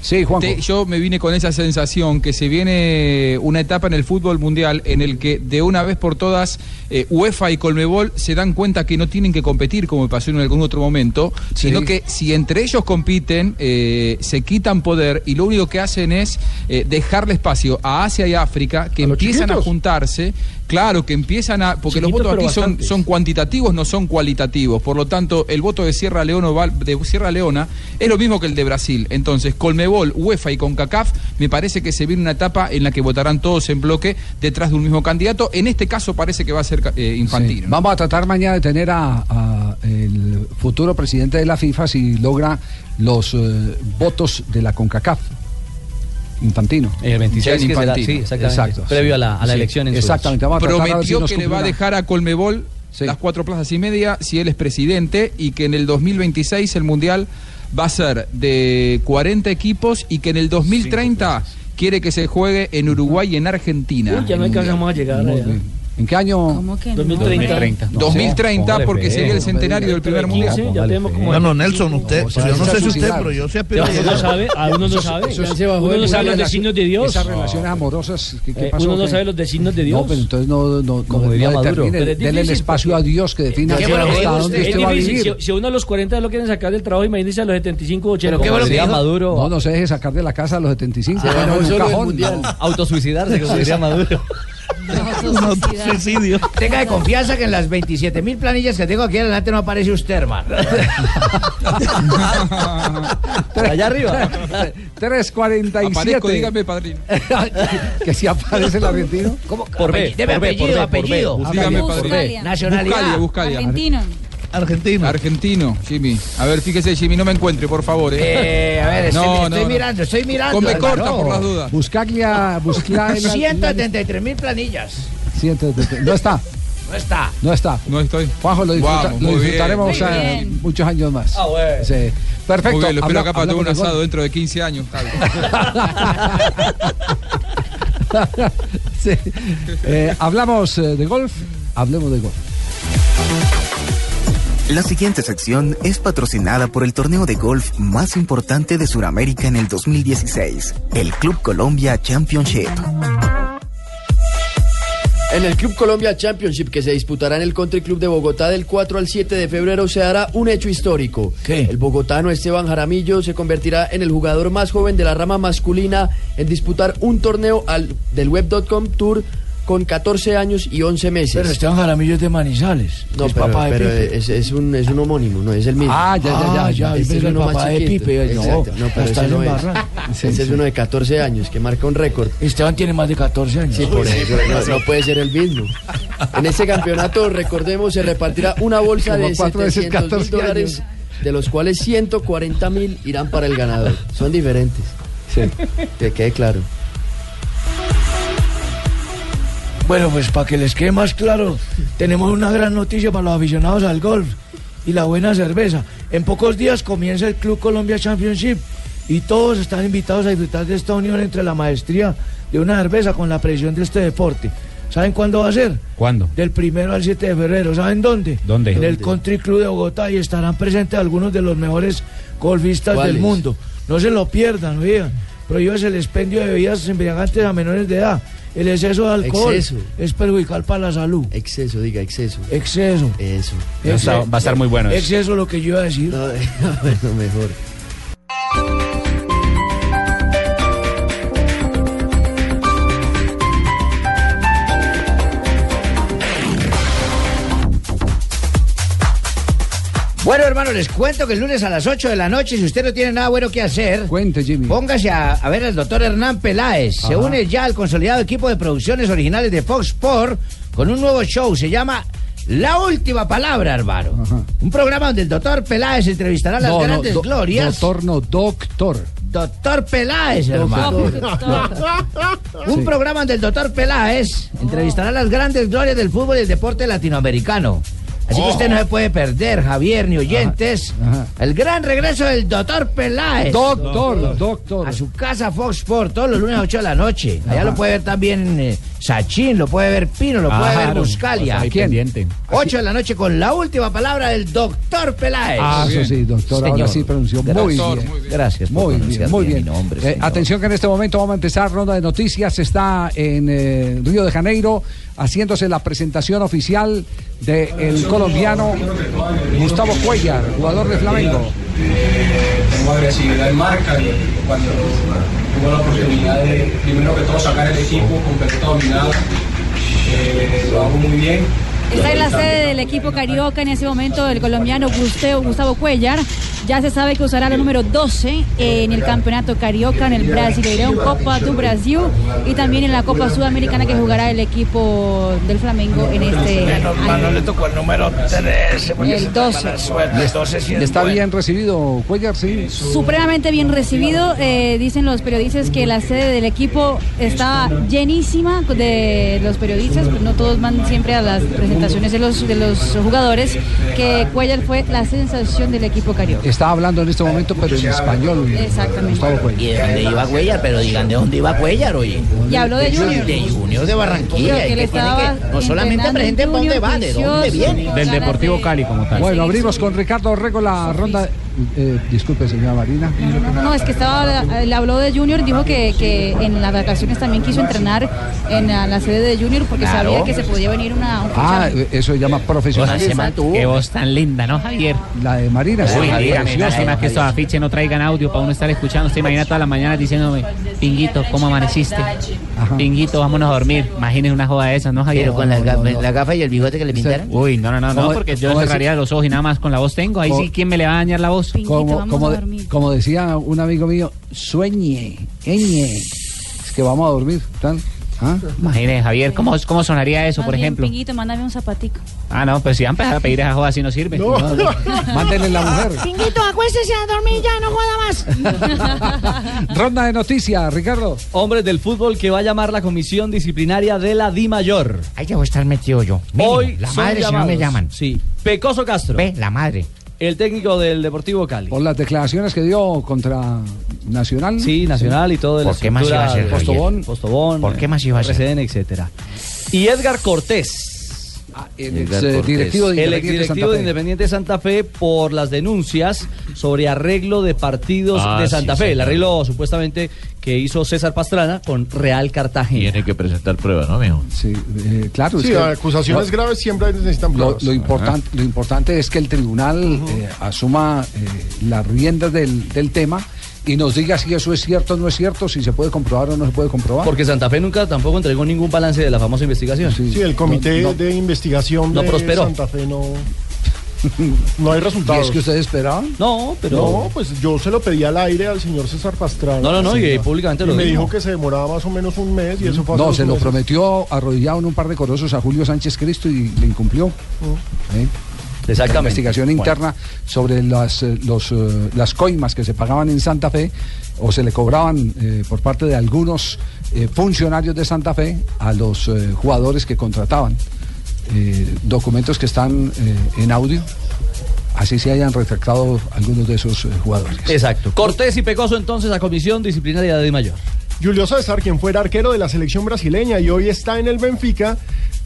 Sí, Juanjo. Te- yo me vine con esa sensación que se viene una etapa en el fútbol mundial en el que de una vez por todas eh, UEFA y Colmebol se dan cuenta que no tienen que competir como pasó en algún otro momento, sino que si entre ellos compiten eh, se quitan poder y lo único que hacen es eh, dejarle espacio a Asia y África que empiezan a juntarse. Claro, que empiezan a. Porque los votos aquí son, cuantitativos, no son cualitativos. Por lo tanto, el voto de Sierra Leona, de Sierra Leona es lo mismo que el de Brasil. Entonces, Colmebol, UEFA y CONCACAF, me parece que se viene una etapa en la que votarán todos en bloque detrás de un mismo candidato. En este caso parece que va a ser eh, Infantino. Sí. Vamos a tratar mañana de tener a, a el futuro presidente de la FIFA si logra los eh, votos de la CONCACAF. Infantino. El 26 que será- sí, exactamente. Previo a la- a la elección en Exactamente. Vamos a a si Prometió nos que le va a dejar a Colmebol las cuatro plazas y media si él es presidente y que en el 2026 el Mundial va a ser de 40 equipos y que en el 2030 quiere que se juegue en Uruguay y en Argentina. Uy, ya no el Mundial. alcanzamos a llegar allá. ¿En qué año? ¿Cómo que no? 2030. 2030 póngale porque sería el no centenario del primer mundial. 15 ya tenemos como- Bueno, Nelson, usted, O sea, yo no sé si usted, pero yo a Uno no sabe, a uno no sabe. Uno no sabe los designios de Dios. Esas relaciones amorosas. ¿qué, qué pasó? uno no sabe los designios de Dios. No, pero entonces no, no, Como no, diría no Maduro. denle el espacio a Dios que defina hasta dónde usted. va a vivir. Si, si uno a los 40 lo quieren sacar del trabajo, imagínese a los 75, 80. Pero qué bueno que Maduro. No, no se deje sacar de la casa a los 75. Se bueno, bajó en un solo del cajón. mundial. Autosuicidarse, como diría Maduro. Suicidio. Tenga de confianza que en las 27 mil planillas que tengo aquí adelante no aparece usted, hermano. Allá arriba. 347. Aparezco, dígame, padrino. que si aparece el argentino. ¿Cómo? Por B, Debe apellido, apellido. Dígame, padrino. Nacionalidad. Buscalia, Buscalia. Argentino. Argentino. Argentino, Jimmy. A ver, fíjese, Jimmy, no me encuentre, por favor. ¿eh? Eh, a ver, estoy, No, estoy no, no. mirando, estoy mirando. Hermano. corta, por las dudas. Buscaglia, Buscaglia. 173 mil planillas. No está, No está. no está. No estoy. Juanjo, lo, disfruta- Vamos, lo bien. disfrutaremos bien. muchos años más. Ah, bueno. Sí. Perfecto. Muy bien, lo espero Habla- acá para tomar un asado gol. dentro de 15 años. Sí. Eh, hablamos eh, de golf, hablemos de golf. La siguiente sección es patrocinada por el torneo de golf más importante de Sudamérica en el 2016, el Club Colombia Championship. En el Club Colombia Championship que se disputará en el Country Club de Bogotá del 4 al 7 de febrero se hará un hecho histórico. ¿Qué? El bogotano Esteban Jaramillo se convertirá en el jugador más joven de la rama masculina en disputar un torneo al, del Web.com Tour con 14 años y 11 meses. Pero Esteban Jaramillo es de Manizales. no, es pero, papá de pero Pipe. es, es un, es un homónimo, no es el mismo. Ah, ya, ya, ya, Ah, ya, Este es el papá de. Pipe, no, Exacto, no, pero ese no es. Ese es uno de 14 años que marca un récord. Esteban tiene más de 14 años. Sí, por eso no, no puede ser el mismo. En ese campeonato, recordemos, se repartirá una bolsa Como de cuatro veces 700 mil 14 dólares, de los cuales 140 mil irán para el ganador. Son diferentes. Que quede claro. Bueno, pues para que les quede más claro, tenemos una gran noticia para los aficionados al golf y la buena cerveza. En pocos días comienza el Club Colombia Championship y todos están invitados a disfrutar de esta unión entre la maestría de una cerveza con la presión de este deporte. ¿Saben cuándo va a ser? ¿Cuándo? Del primero al 7 de febrero. ¿Saben dónde? ¿Dónde? En el. Country Club de Bogotá y estarán presentes algunos de los mejores golfistas del mundo. No se lo pierdan, oigan. Prohíbes el expendio de bebidas embriagantes a menores de edad. El exceso de alcohol Exceso. es perjudicial para la salud. Exceso, diga, exceso. Exceso. Eso. Va a estar- va a estar muy bueno eso. Exceso lo que yo iba a decir. No, bueno, mejor. Bueno, hermano, les cuento que el lunes a las 8 de la noche, si usted no tiene nada bueno que hacer, Cuente, Jimmy. póngase a, a ver al doctor Hernán Peláez. Se une ya al consolidado equipo de producciones originales de Fox Sport con un nuevo show. Se llama La Última Palabra, hermano. Un programa donde el doctor Peláez entrevistará a las No, no, grandes do- glorias. Doctor, no, doctor. Doctor Peláez, hermano. Un programa donde el doctor Peláez entrevistará a las grandes glorias del fútbol y el deporte latinoamericano. Así que Oh. usted no se puede perder, Javier, ni oyentes, el gran regreso del doctor Peláez. Doctor, doctor. A su casa Fox Sport, todos los lunes a 8 de la noche. Allá Ajá. lo puede ver también eh, Sachin, lo puede ver Pino, lo puede ver Buscalia. pues ahí ¿Quién? pendiente. 8 de la noche con la última palabra del doctor Peláez. Ah, eso sí, doctor, ahora Señor. sí pronunció muy Doctor, bien. muy bien. Gracias Muy bien, muy bien bien. mi nombre, Eh, atención que en este momento vamos a empezar ronda de noticias. Está en eh, Río de Janeiro haciéndose la presentación oficial del colombiano Gustavo Cuellar, jugador de Flamengo. tengo agresividad en marca cuando tuve la oportunidad de primero que todo sacar el equipo con pelota dominada, eh, lo hago muy bien. Está en la sede del equipo carioca en ese momento el colombiano Gustavo, Cuellar. Ya se sabe que usará la número 12 en el campeonato carioca, en el Brasileirão Copa do Brasil y también en la Copa Sudamericana que jugará el equipo del Flamengo en este Menos mal no le tocó el número 13. porque El se toma 12. la suerte, el 12 sí es ¿Está bueno. bien recibido Cuellar? Sí. Supremamente bien recibido, eh, dicen los periodistas que la sede del equipo estaba llenísima de los periodistas, pues no todos van siempre a las presentaciones de los, de los jugadores, que Cuellar fue la sensación del equipo carioca. Está hablando en este momento, pero en español. Exactamente. Gustavo Cuellar. ¿Y de dónde iba Cuellar? Pero digan de dónde iba Cuellar, oye. Y habló de Junior. De Junior de Barranquilla. Que que que no solamente presente dónde va, de dónde viene. Del Deportivo Cali como tal. Bueno, abrimos con Ricardo Rego la ronda. Eh, disculpe, señora Marina. No, no, no, es que estaba, le habló de Junior, dijo que, que en las vacaciones también quiso entrenar en la, la sede de Junior porque Claro. sabía que se podía venir una, un Ah, eh, eso se llama profesionalismo. Qué voz tan linda, ¿no, Javier? La de Marina. sí, lástima que estos afiches no traigan audio para uno estar escuchando. Usted imagina todas las mañanas diciéndome, Pinguito, ¿cómo amaneciste? Pinguito, vámonos a dormir. Imagínese una joda de esas, ¿no, Javier? Pero con las gafas- la gafa y el bigote que le pintaron. Uy, no, no, no, no, ¿Cómo- porque yo cerraría los ojos y nada más con la voz tengo. Ahí ¿Cómo- sí, ¿quién me le va a dañar la voz? Como, como, de- como decía un amigo mío, sueñe, eñe. Es que vamos a dormir. ¿tan? ¿Ah? Imagínese, Javier, ¿cómo, cómo sonaría eso, Más por bien, ejemplo? Pinguito, mándame un zapatico. Ah, no, pues si van a empezar a pedir esa joda así no sirve. No. Mándenle la mujer. Pinguito, acuéstese a dormir ya, no joda más. Ronda de noticias, Ricardo. Hombres del fútbol que va a llamar la comisión disciplinaria de la Di Mayor. Ahí ya voy a estar metido yo. Mínimo, Hoy la madre si no me llaman. Sí. Pecoso Castro. Ve, la madre. El técnico del Deportivo Cali. Por las declaraciones que dio contra Nacional. Sí, Nacional y todo ¿Por qué más iba a ser? Postobón, Postobón, ¿Por qué más iba a ser? RCN, etcétera. Y Edgar Cortés. El Edgar ex, eh, directivo de el Independiente exdirectivo Santa de Fe. Independiente Santa Fe por las denuncias sobre arreglo de partidos Ah, de sí, Santa Fe. El arreglo supuestamente que hizo César Pastrana con Real Cartagena. Tiene que presentar pruebas, ¿no, mijo? Sí, eh, claro. es Sí, que- acusaciones lo- graves siempre necesitan Lo, pruebas. lo importante, lo importante es que el tribunal eh, asuma eh, las riendas del, del tema y nos diga si eso es cierto o no es cierto, si se puede comprobar o no se puede comprobar. Porque Santa Fe nunca tampoco entregó ningún balance de la famosa investigación. Sí, el comité No, no. de investigación No de prosperó. Santa Fe no, no hay ¿Y resultados. es que ustedes esperaban? No, pero... No, pues yo se lo pedí al aire al señor César Pastrana. No, no, no, y Sí, públicamente y lo me dijo. que se demoraba más o menos un mes y eso fue No, se lo meses. prometió arrodillado en un par de corosos a Julio Sánchez Cristo y le incumplió. ¿eh? Exactamente. La investigación Bueno. interna sobre las, eh, los, eh, las coimas que se pagaban en Santa Fe o se le cobraban eh, por parte de algunos eh, funcionarios de Santa Fe a los eh, jugadores que contrataban. Eh, documentos que están eh, en audio, así se hayan retractado algunos de esos eh, jugadores. Exacto. Cortés y Pecoso entonces a comisión disciplinaria de Di Mayor. Julio César, quien fuera arquero de la selección brasileña y hoy está en el Benfica,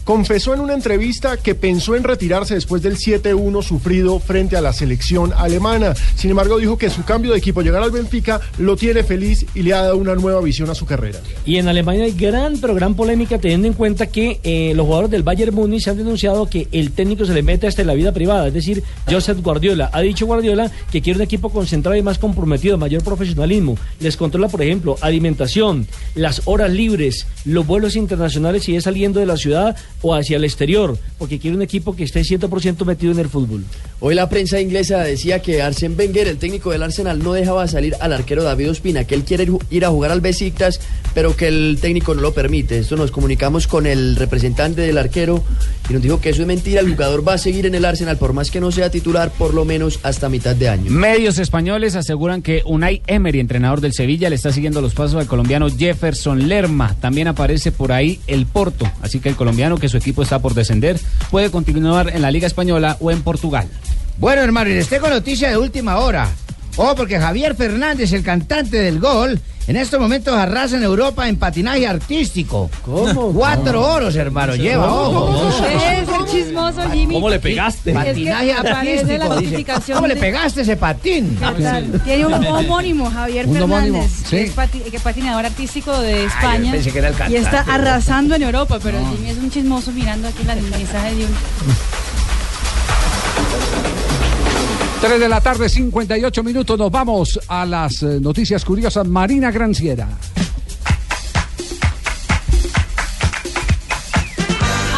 confesó en una entrevista que pensó en retirarse después del 7-1 sufrido frente a la selección alemana. Sin embargo, dijo que su cambio de equipo, llegar al Benfica, lo tiene feliz y le ha dado una nueva visión a su carrera. Y en Alemania hay gran, pero gran polémica teniendo en cuenta que eh, los jugadores del Bayern Múnich han denunciado que el técnico se le mete hasta en la vida privada. Es decir, Joseph Guardiola. Ha dicho Guardiola que quiere un equipo concentrado y más comprometido, mayor profesionalismo. Les controla, por ejemplo, alimentación, las horas libres, los vuelos internacionales si es saliendo de la ciudad o hacia el exterior, porque quiere un equipo que esté 100% metido en el fútbol. Hoy la prensa inglesa decía que Arsène Wenger, el técnico del Arsenal, no dejaba salir al arquero David Ospina, que él quiere ir- a jugar al Besiktas, pero que el técnico no lo permite. Esto nos comunicamos con el representante del arquero y nos dijo que eso es mentira. El jugador va a seguir en el Arsenal, por más que no sea titular, por lo menos hasta mitad de año. Medios españoles aseguran que Unai Emery, entrenador del Sevilla, le está siguiendo los pasos al colombiano Jefferson Lerma. También aparece por ahí el Porto, así que el colombiano, que su equipo está por descender, puede continuar en la Liga Española o en Portugal. Bueno, hermano, y les tengo noticia de última hora. Oh, porque Javier Fernández, el cantante del gol, en estos momentos arrasa en Europa en patinaje artístico. ¿Cómo? Cuatro oros, hermano, lleva, ojo. Es el chismoso Jimmy. ¿Cómo le pegaste? Es que Patinaje la artístico, notificación ¿Cómo le pegaste ese patín? Tiene un homónimo, Javier Un homónimo, Fernández, sí. que es pati- que es patinador artístico de España. pensé que era el y está cantante. arrasando en Europa, pero Jimmy es un chismoso mirando aquí la mensaje de un... 3 de la tarde, 58 minutos. Nos vamos a las eh, noticias curiosas. Marina Granciera.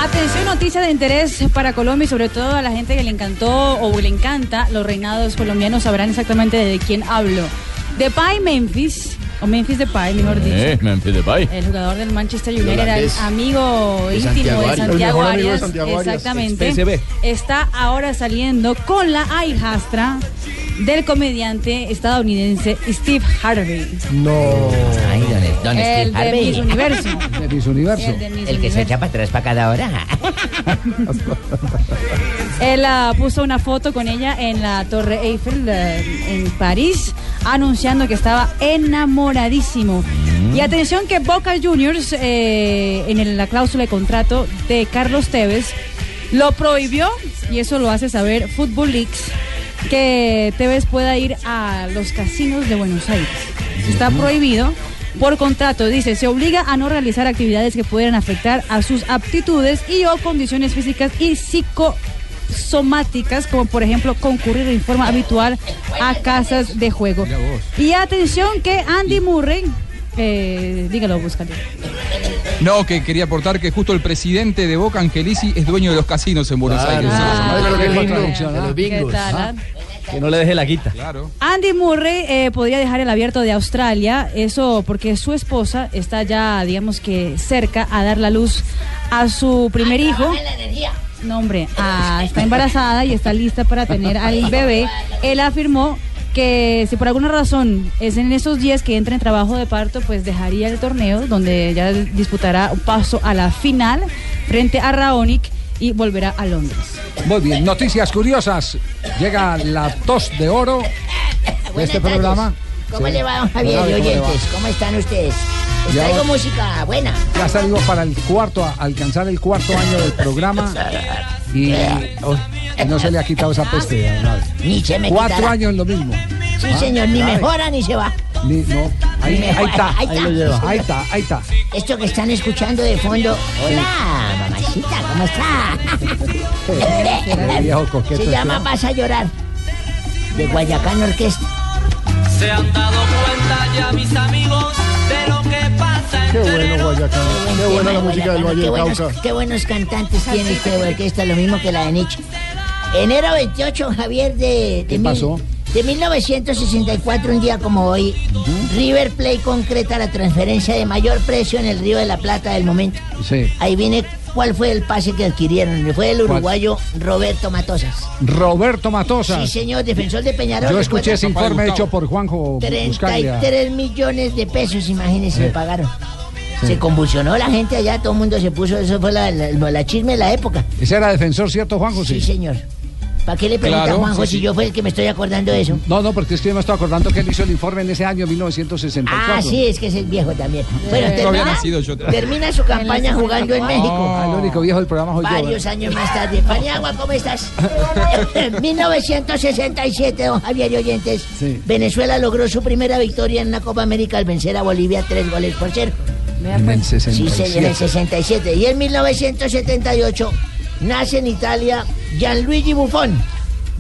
Atención, noticia de interés para Colombia y sobre todo a la gente que le encantó o le encanta los reinados colombianos sabrán exactamente de quién hablo. Depay Memphis, o Memphis Depay, mejor dicho. Eh, Memphis Depay. El jugador del Manchester United era el amigo De íntimo Santiago de. Santiago amigo de Arias. Santiago Arias. Exactamente. Está ahora saliendo con la hijastra del comediante estadounidense Steve Harvey. No. Ay, ¿dónde, dónde El Steve de Harvey? Miss Universo. De Miss Universo. El de Miss El que se echa para atrás para cada hora. Él ah, puso una foto con ella en la Torre Eiffel eh, en París, anunciando que estaba enamoradísimo. Y atención que Boca Juniors, eh, en la cláusula de contrato de Carlos Tevez, lo prohibió, y eso lo hace saber Football Leaks, que Tevez pueda ir a los casinos de Buenos Aires. Está prohibido. Por contrato, dice, se obliga a no realizar actividades que pudieran afectar a sus aptitudes y o condiciones físicas y psicosomáticas, como por ejemplo concurrir en forma habitual a casas de juego. Y atención que Andy Murray, eh, dígalo, búscalo. No, que quería aportar que justo el presidente de Boca, Angelici, es dueño de los casinos en Buenos Aires. Ah, Pero qué qué lindo. lindo. De los bingos. ¿Qué tal, ah? Que no le deje la quita. Claro. Andy Murray eh, podría dejar el abierto de Australia, eso porque su esposa está ya, digamos que cerca a dar la luz a su primer hijo. No, hombre, ah, está embarazada y está lista para tener al bebé. Él afirmó que si por alguna razón es en esos días que entra en trabajo de parto, pues dejaría el torneo, donde ya disputará un paso a la final frente a Raonic y volverá a Londres. Muy bien, noticias curiosas. Llega la tos de oro de este programa. ¿Cómo Sí. le va, don Javier oyentes? ¿Cómo están ustedes? Ya traigo va. música buena. Ya salimos para el cuarto, a alcanzar el cuarto año del programa y, oh, y no se le ha quitado esa peste. Ni se me Cuatro quitará. años en lo mismo. Sí, Ah, señor, ni mejora ni se va. Ni- no, ahí, Ni mejora. ahí está, Ahí ahí está. lo lleva. Ahí está, ahí está. Esto que están escuchando de fondo. Hola, mamacita, ¿cómo está? Viejo coqueto Se llama. Vas a llorar. De Guayacán Orquesta. Se han dado cuenta ya mis amigos Qué en bueno, Guayacán. Qué buena la música del Valle qué Cauca. qué buenos cantantes tiene este orquesta, lo mismo que la de Nietzsche. Enero 28, Javier, de, de, ¿Qué mil- pasó? de 1964, un día como hoy, River Play concreta la transferencia de mayor precio en el Río de la Plata del momento. Sí. Ahí viene cuál fue el pase que adquirieron. Fue el uruguayo Roberto Matosas. Roberto Matosas. Sí, señor, defensor de Peñarol. Yo escuché ese informe hecho por Juanjo Buscaglia. 33 millones de pesos, imagínense, Sí. me pagaron. Sí. Se convulsionó la gente allá, todo el mundo se puso, eso fue la, la- la chisme de la época. Ese era defensor, ¿cierto, Juanjo? Sí, señor. ¿Para qué le pregunta Claro, a Juanjo sí, si yo fue el que me estoy acordando de eso? No, no, porque es que yo me estoy acordando que él hizo el informe en ese año 1964. Ah, sí, es que es el viejo también. Bueno, termina, nacido yo. termina su campaña jugando en México. Ah, el único viejo del programa soy yo. Varios años más tarde. Paniagua, ¿cómo estás? 1967, don Javier y oyentes. Sí. Venezuela logró su primera victoria en una Copa América al vencer a Bolivia tres goles por cero. En el Sí, 67. señor, en el 67. Y en 1978 nace en Italia Gianluigi Buffon,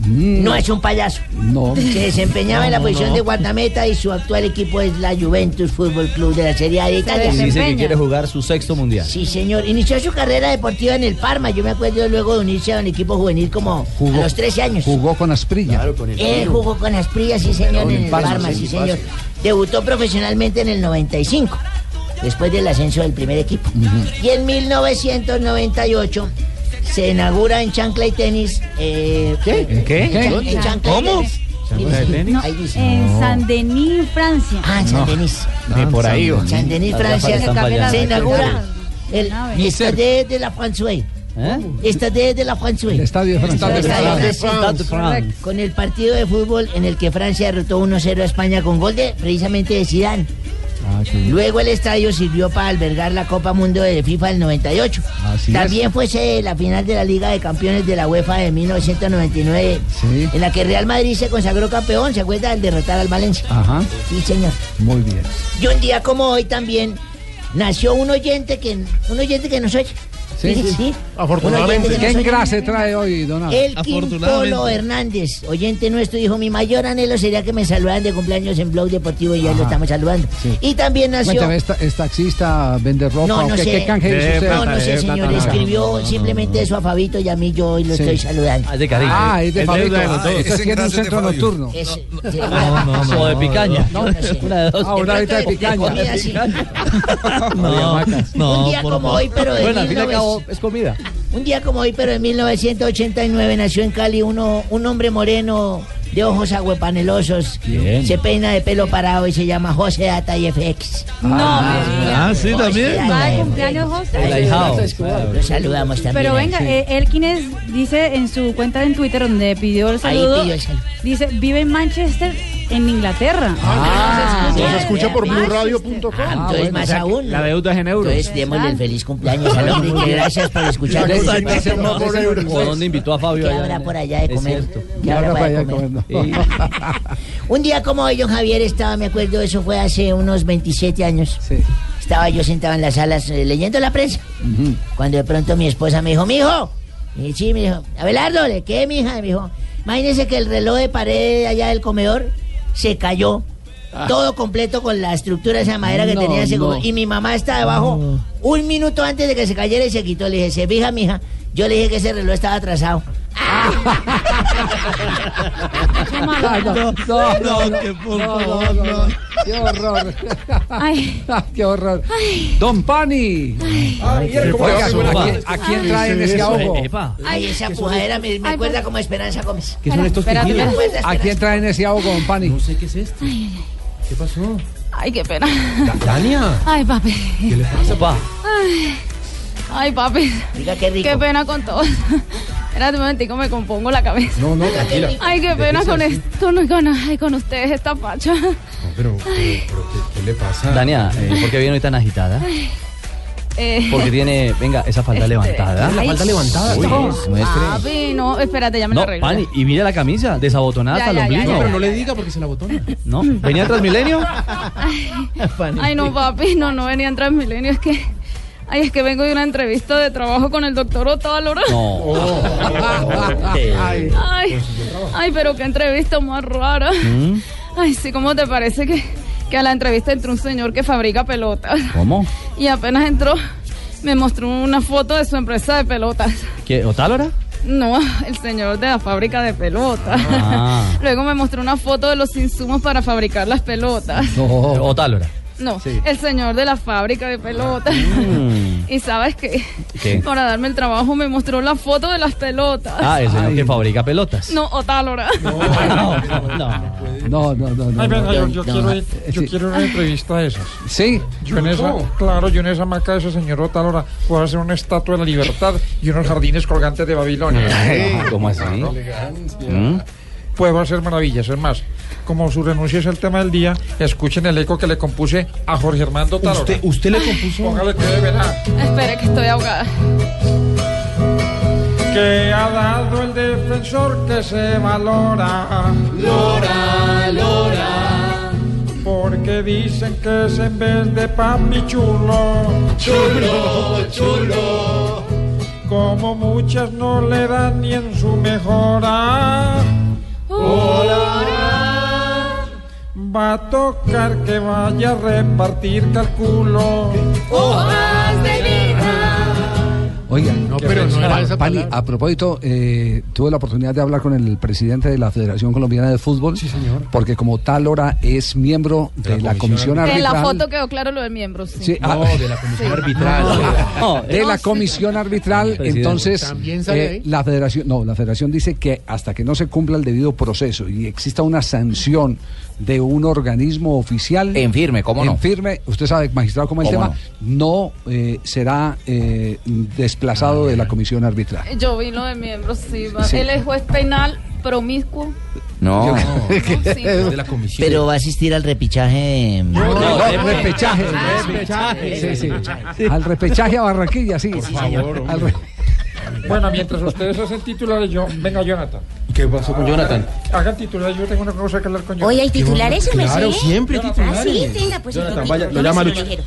No es un payaso. No. Se desempeñaba en la posición no. de guardameta y su actual equipo es la Juventus Fútbol Club de la Serie A de Italia. Y dice que quiere jugar su sexto mundial. Sí, señor. Inició su carrera deportiva en el Parma. Yo me acuerdo luego de unirse a un equipo juvenil como a los 13 años. Jugó con Asprilla. Él jugó con Asprilla, sí, señor, En en el el Parma, sí, señor. Debutó profesionalmente en el 95, después del ascenso del primer equipo. Y en 1998 se inaugura en chancla y tenis. eh, ¿En qué? En, chan- ¿Dónde? en chancla y ¿Cómo? tenis. ¿Chancla de tenis? No, Ahí dice. en Saint-Denis, Francia. Ah, en Saint-Denis. De por ahí, ¿o? Saint-Denis, Las gafas Francia. falladas. Se inaugura el Nave. Estade de la François. Estade de la François. El estadio de Francia. El estadio Con el partido de fútbol en el que Francia derrotó 1-0 a España con gol de precisamente de Zidane. Luego el estadio sirvió para albergar la Copa Mundo de FIFA del 98. Así También fue sede de la final de la Liga de Campeones de la UEFA de 1999, en la que Real Madrid se consagró campeón, ¿se acuerda? Al derrotar al Valencia. Ajá. Sí, señor. Muy bien. Y un día como hoy también nació un oyente que un oyente que nos oye. Sí, Sí, sí. Afortunadamente. ¿Qué engrase trae hoy, don Elkin Polo Hernández, oyente nuestro, dijo, mi mayor anhelo sería que me saludaran de cumpleaños en Blog Deportivo y ya lo estamos saludando. Sí. Y también nació... Cuéntame, ¿es, es taxista, vende ropa No, o no qué, sé. qué canje hizo usted? No, no sé, señor. Escribió simplemente eso a Fabito y a mí yo hoy lo Sí. estoy saludando. Ah, es de cariño. Ah, es de Es Fabito. de. Ah, un centro nocturno. No, no, no. O de picaña. No, no sé. Una de. Ah, ahorita de picaña. comida, sí. No, no, Un día como hoy, pero de Bueno, al fin y al 1900. cabo es comida. Un día como hoy, pero en 1989 nació en Cali uno, un hombre moreno de ojos agüepanelosos. Bien. Se peina de pelo parado y se llama José Ata y FX. No, Ah, sí, también. Va de cumpleaños, José. El ahijado. Lo saludamos también. Pero venga, Sí. eh, Elkin es- dice en su cuenta en Twitter donde pidió el Ahí saludo, pidió el saludo. dice, vive en Manchester, en Inglaterra. Ah, Nos Nos escucha por blueradio.com. Ah, entonces más aún. La deuda es en euros. Entonces démosle el feliz cumpleaños al hombre que gracias por escucharnos. ¿O dónde invitó a Fabio? ¿Qué habrá por allá de comer? ¿Qué habrá por allá de comer? Un día como hoy, don Javier estaba, me acuerdo, eso fue hace unos 27 años. Estaba yo sentado en las salas eh, leyendo la prensa. Cuando de pronto mi esposa me dijo, mijo. Y sí, me dijo, Abelardo, ¿de qué, mija? Me dijo, imagínese que el reloj de pared allá del comedor se cayó. Todo completo con la estructura de esa madera que No, tenía ese no. Y mi mamá está debajo un minuto antes de que se cayera y se quitó. Le dije, se fija, mija. Yo le dije que ese reloj estaba atrasado. Ay, no, no, no, no, que por no, favor, no, no. Qué horror. Ay, Qué horror. Don Pani. Ay, ¿cómo Oiga? ¿a quién, a quién trae en ese ahogo? Ay, esa pujadera me, me Ay, acuerda como Esperanza Gómez. ¿Qué son estos acuerda ¿A quién Esperanza. trae en ese ahogo, don Pani? No sé qué es esto. ¿Qué pasó? ay, qué pena. Dania. Ay, papi. ¿Qué le pasa? Pa. Ay, ay, papi. Diga qué rico. Qué pena con todo. Espérate un momentico, me compongo la cabeza. No, no, tranquila. Ay, qué pena con, est- con, con, ay, con ustedes esta pacha. No, pero, pero, pero ¿qué, qué le pasa? Dania, eh, ¿por qué viene hoy tan agitada? Eh, Porque tiene, venga, esa falda Este, levantada. La falda levantada. Uy, no. papi, no, espérate, ya me la No, arreglo. Pani, y mira la camisa, desabotonada hasta el ya, ya, ombligo. No, pero no le diga porque se la botona. ¿No? ¿Venía Transmilenio? Ay, no, papi, no, no venía en Transmilenio, es que... Ay, es que vengo de una entrevista de trabajo con el doctor Otálora. No. Ay, Ay, ay, pero qué entrevista más rara. ¿Mm? Ay, sí, ¿cómo te parece que, que a la entrevista entró un señor que fabrica pelotas? ¿Cómo? Y apenas entró, me mostró una foto de su empresa de pelotas. ¿Qué? ¿Otálora? No, el señor de la fábrica de pelotas. Ah. Luego me mostró una foto de los insumos para fabricar las pelotas. Otálora. No, Sí. el señor de la fábrica de pelotas. Mm. Y sabes qué? ¿Qué? Para darme el trabajo me mostró la foto de las pelotas. Ah, el señor que fabrica pelotas. No, Otálora. No, no. No, no, no, no. Ay, venga, yo, yo no. quiero, ir- yo Sí. quiero una entrevista de esas. ¿Sí? Yo en esa, claro, yo en esa marca de ese señor Otalora puedo hacer una estatua de la libertad y unos jardines colgantes de Babilonia. ¿Cómo así? ¿Mm? Puedo hacer maravillas, es más, como su renuncia es el tema del día, escuchen el eco que le compuse a Jorge Armando Otalora. ¿Usted, usted le compuso? Póngale que de verdad. Espere que estoy ahogada. Que ha dado el defensor que se valora. Lora, lora. Porque dicen que es en vez de papi chulo. Chulo, chulo. como muchas no le dan ni en su mejora. Va a tocar que vaya a repartir, calculo. Hojas de vida. Oiga, No, pero no era esa Pani, palabra. a propósito, eh, tuve la oportunidad de hablar con el presidente de la Federación Colombiana de Fútbol. Sí, señor. Porque como tal hora es miembro de, la comisión En arbitral. la foto quedó claro lo de miembros. Sí. Sí, ah, Sí. No, de la comisión arbitral, Presidente. entonces ¿También sale eh, ahí? la federación, no, la federación dice que hasta que no se cumpla el debido proceso y exista una sanción de un organismo oficial En firme, ¿cómo no? en firme, usted sabe, magistrado, cómo es el ¿Cómo tema, no, eh, será eh, desplazado de la comisión arbitral. Yo vi lo de miembros, sí. va. Sí. Él es juez penal promiscuo. No. Sí. De la comisión. Pero va a asistir al repichaje. No, el repechaje. Ah, Sí, sí. Al repechaje a Barranquilla, sí. Al re- Bueno, mientras ustedes hacen titulares, yo. Venga, Jonathan. ¿Qué pasó con Jonathan? Hagan titulares, yo tengo una cosa que hablar con Jonathan. Hoy hay titulares, Claro, ¿me sé? siempre Ah, titulares. sí, venga, pues Jonathan, vaya, lo llama Lucho. ligero.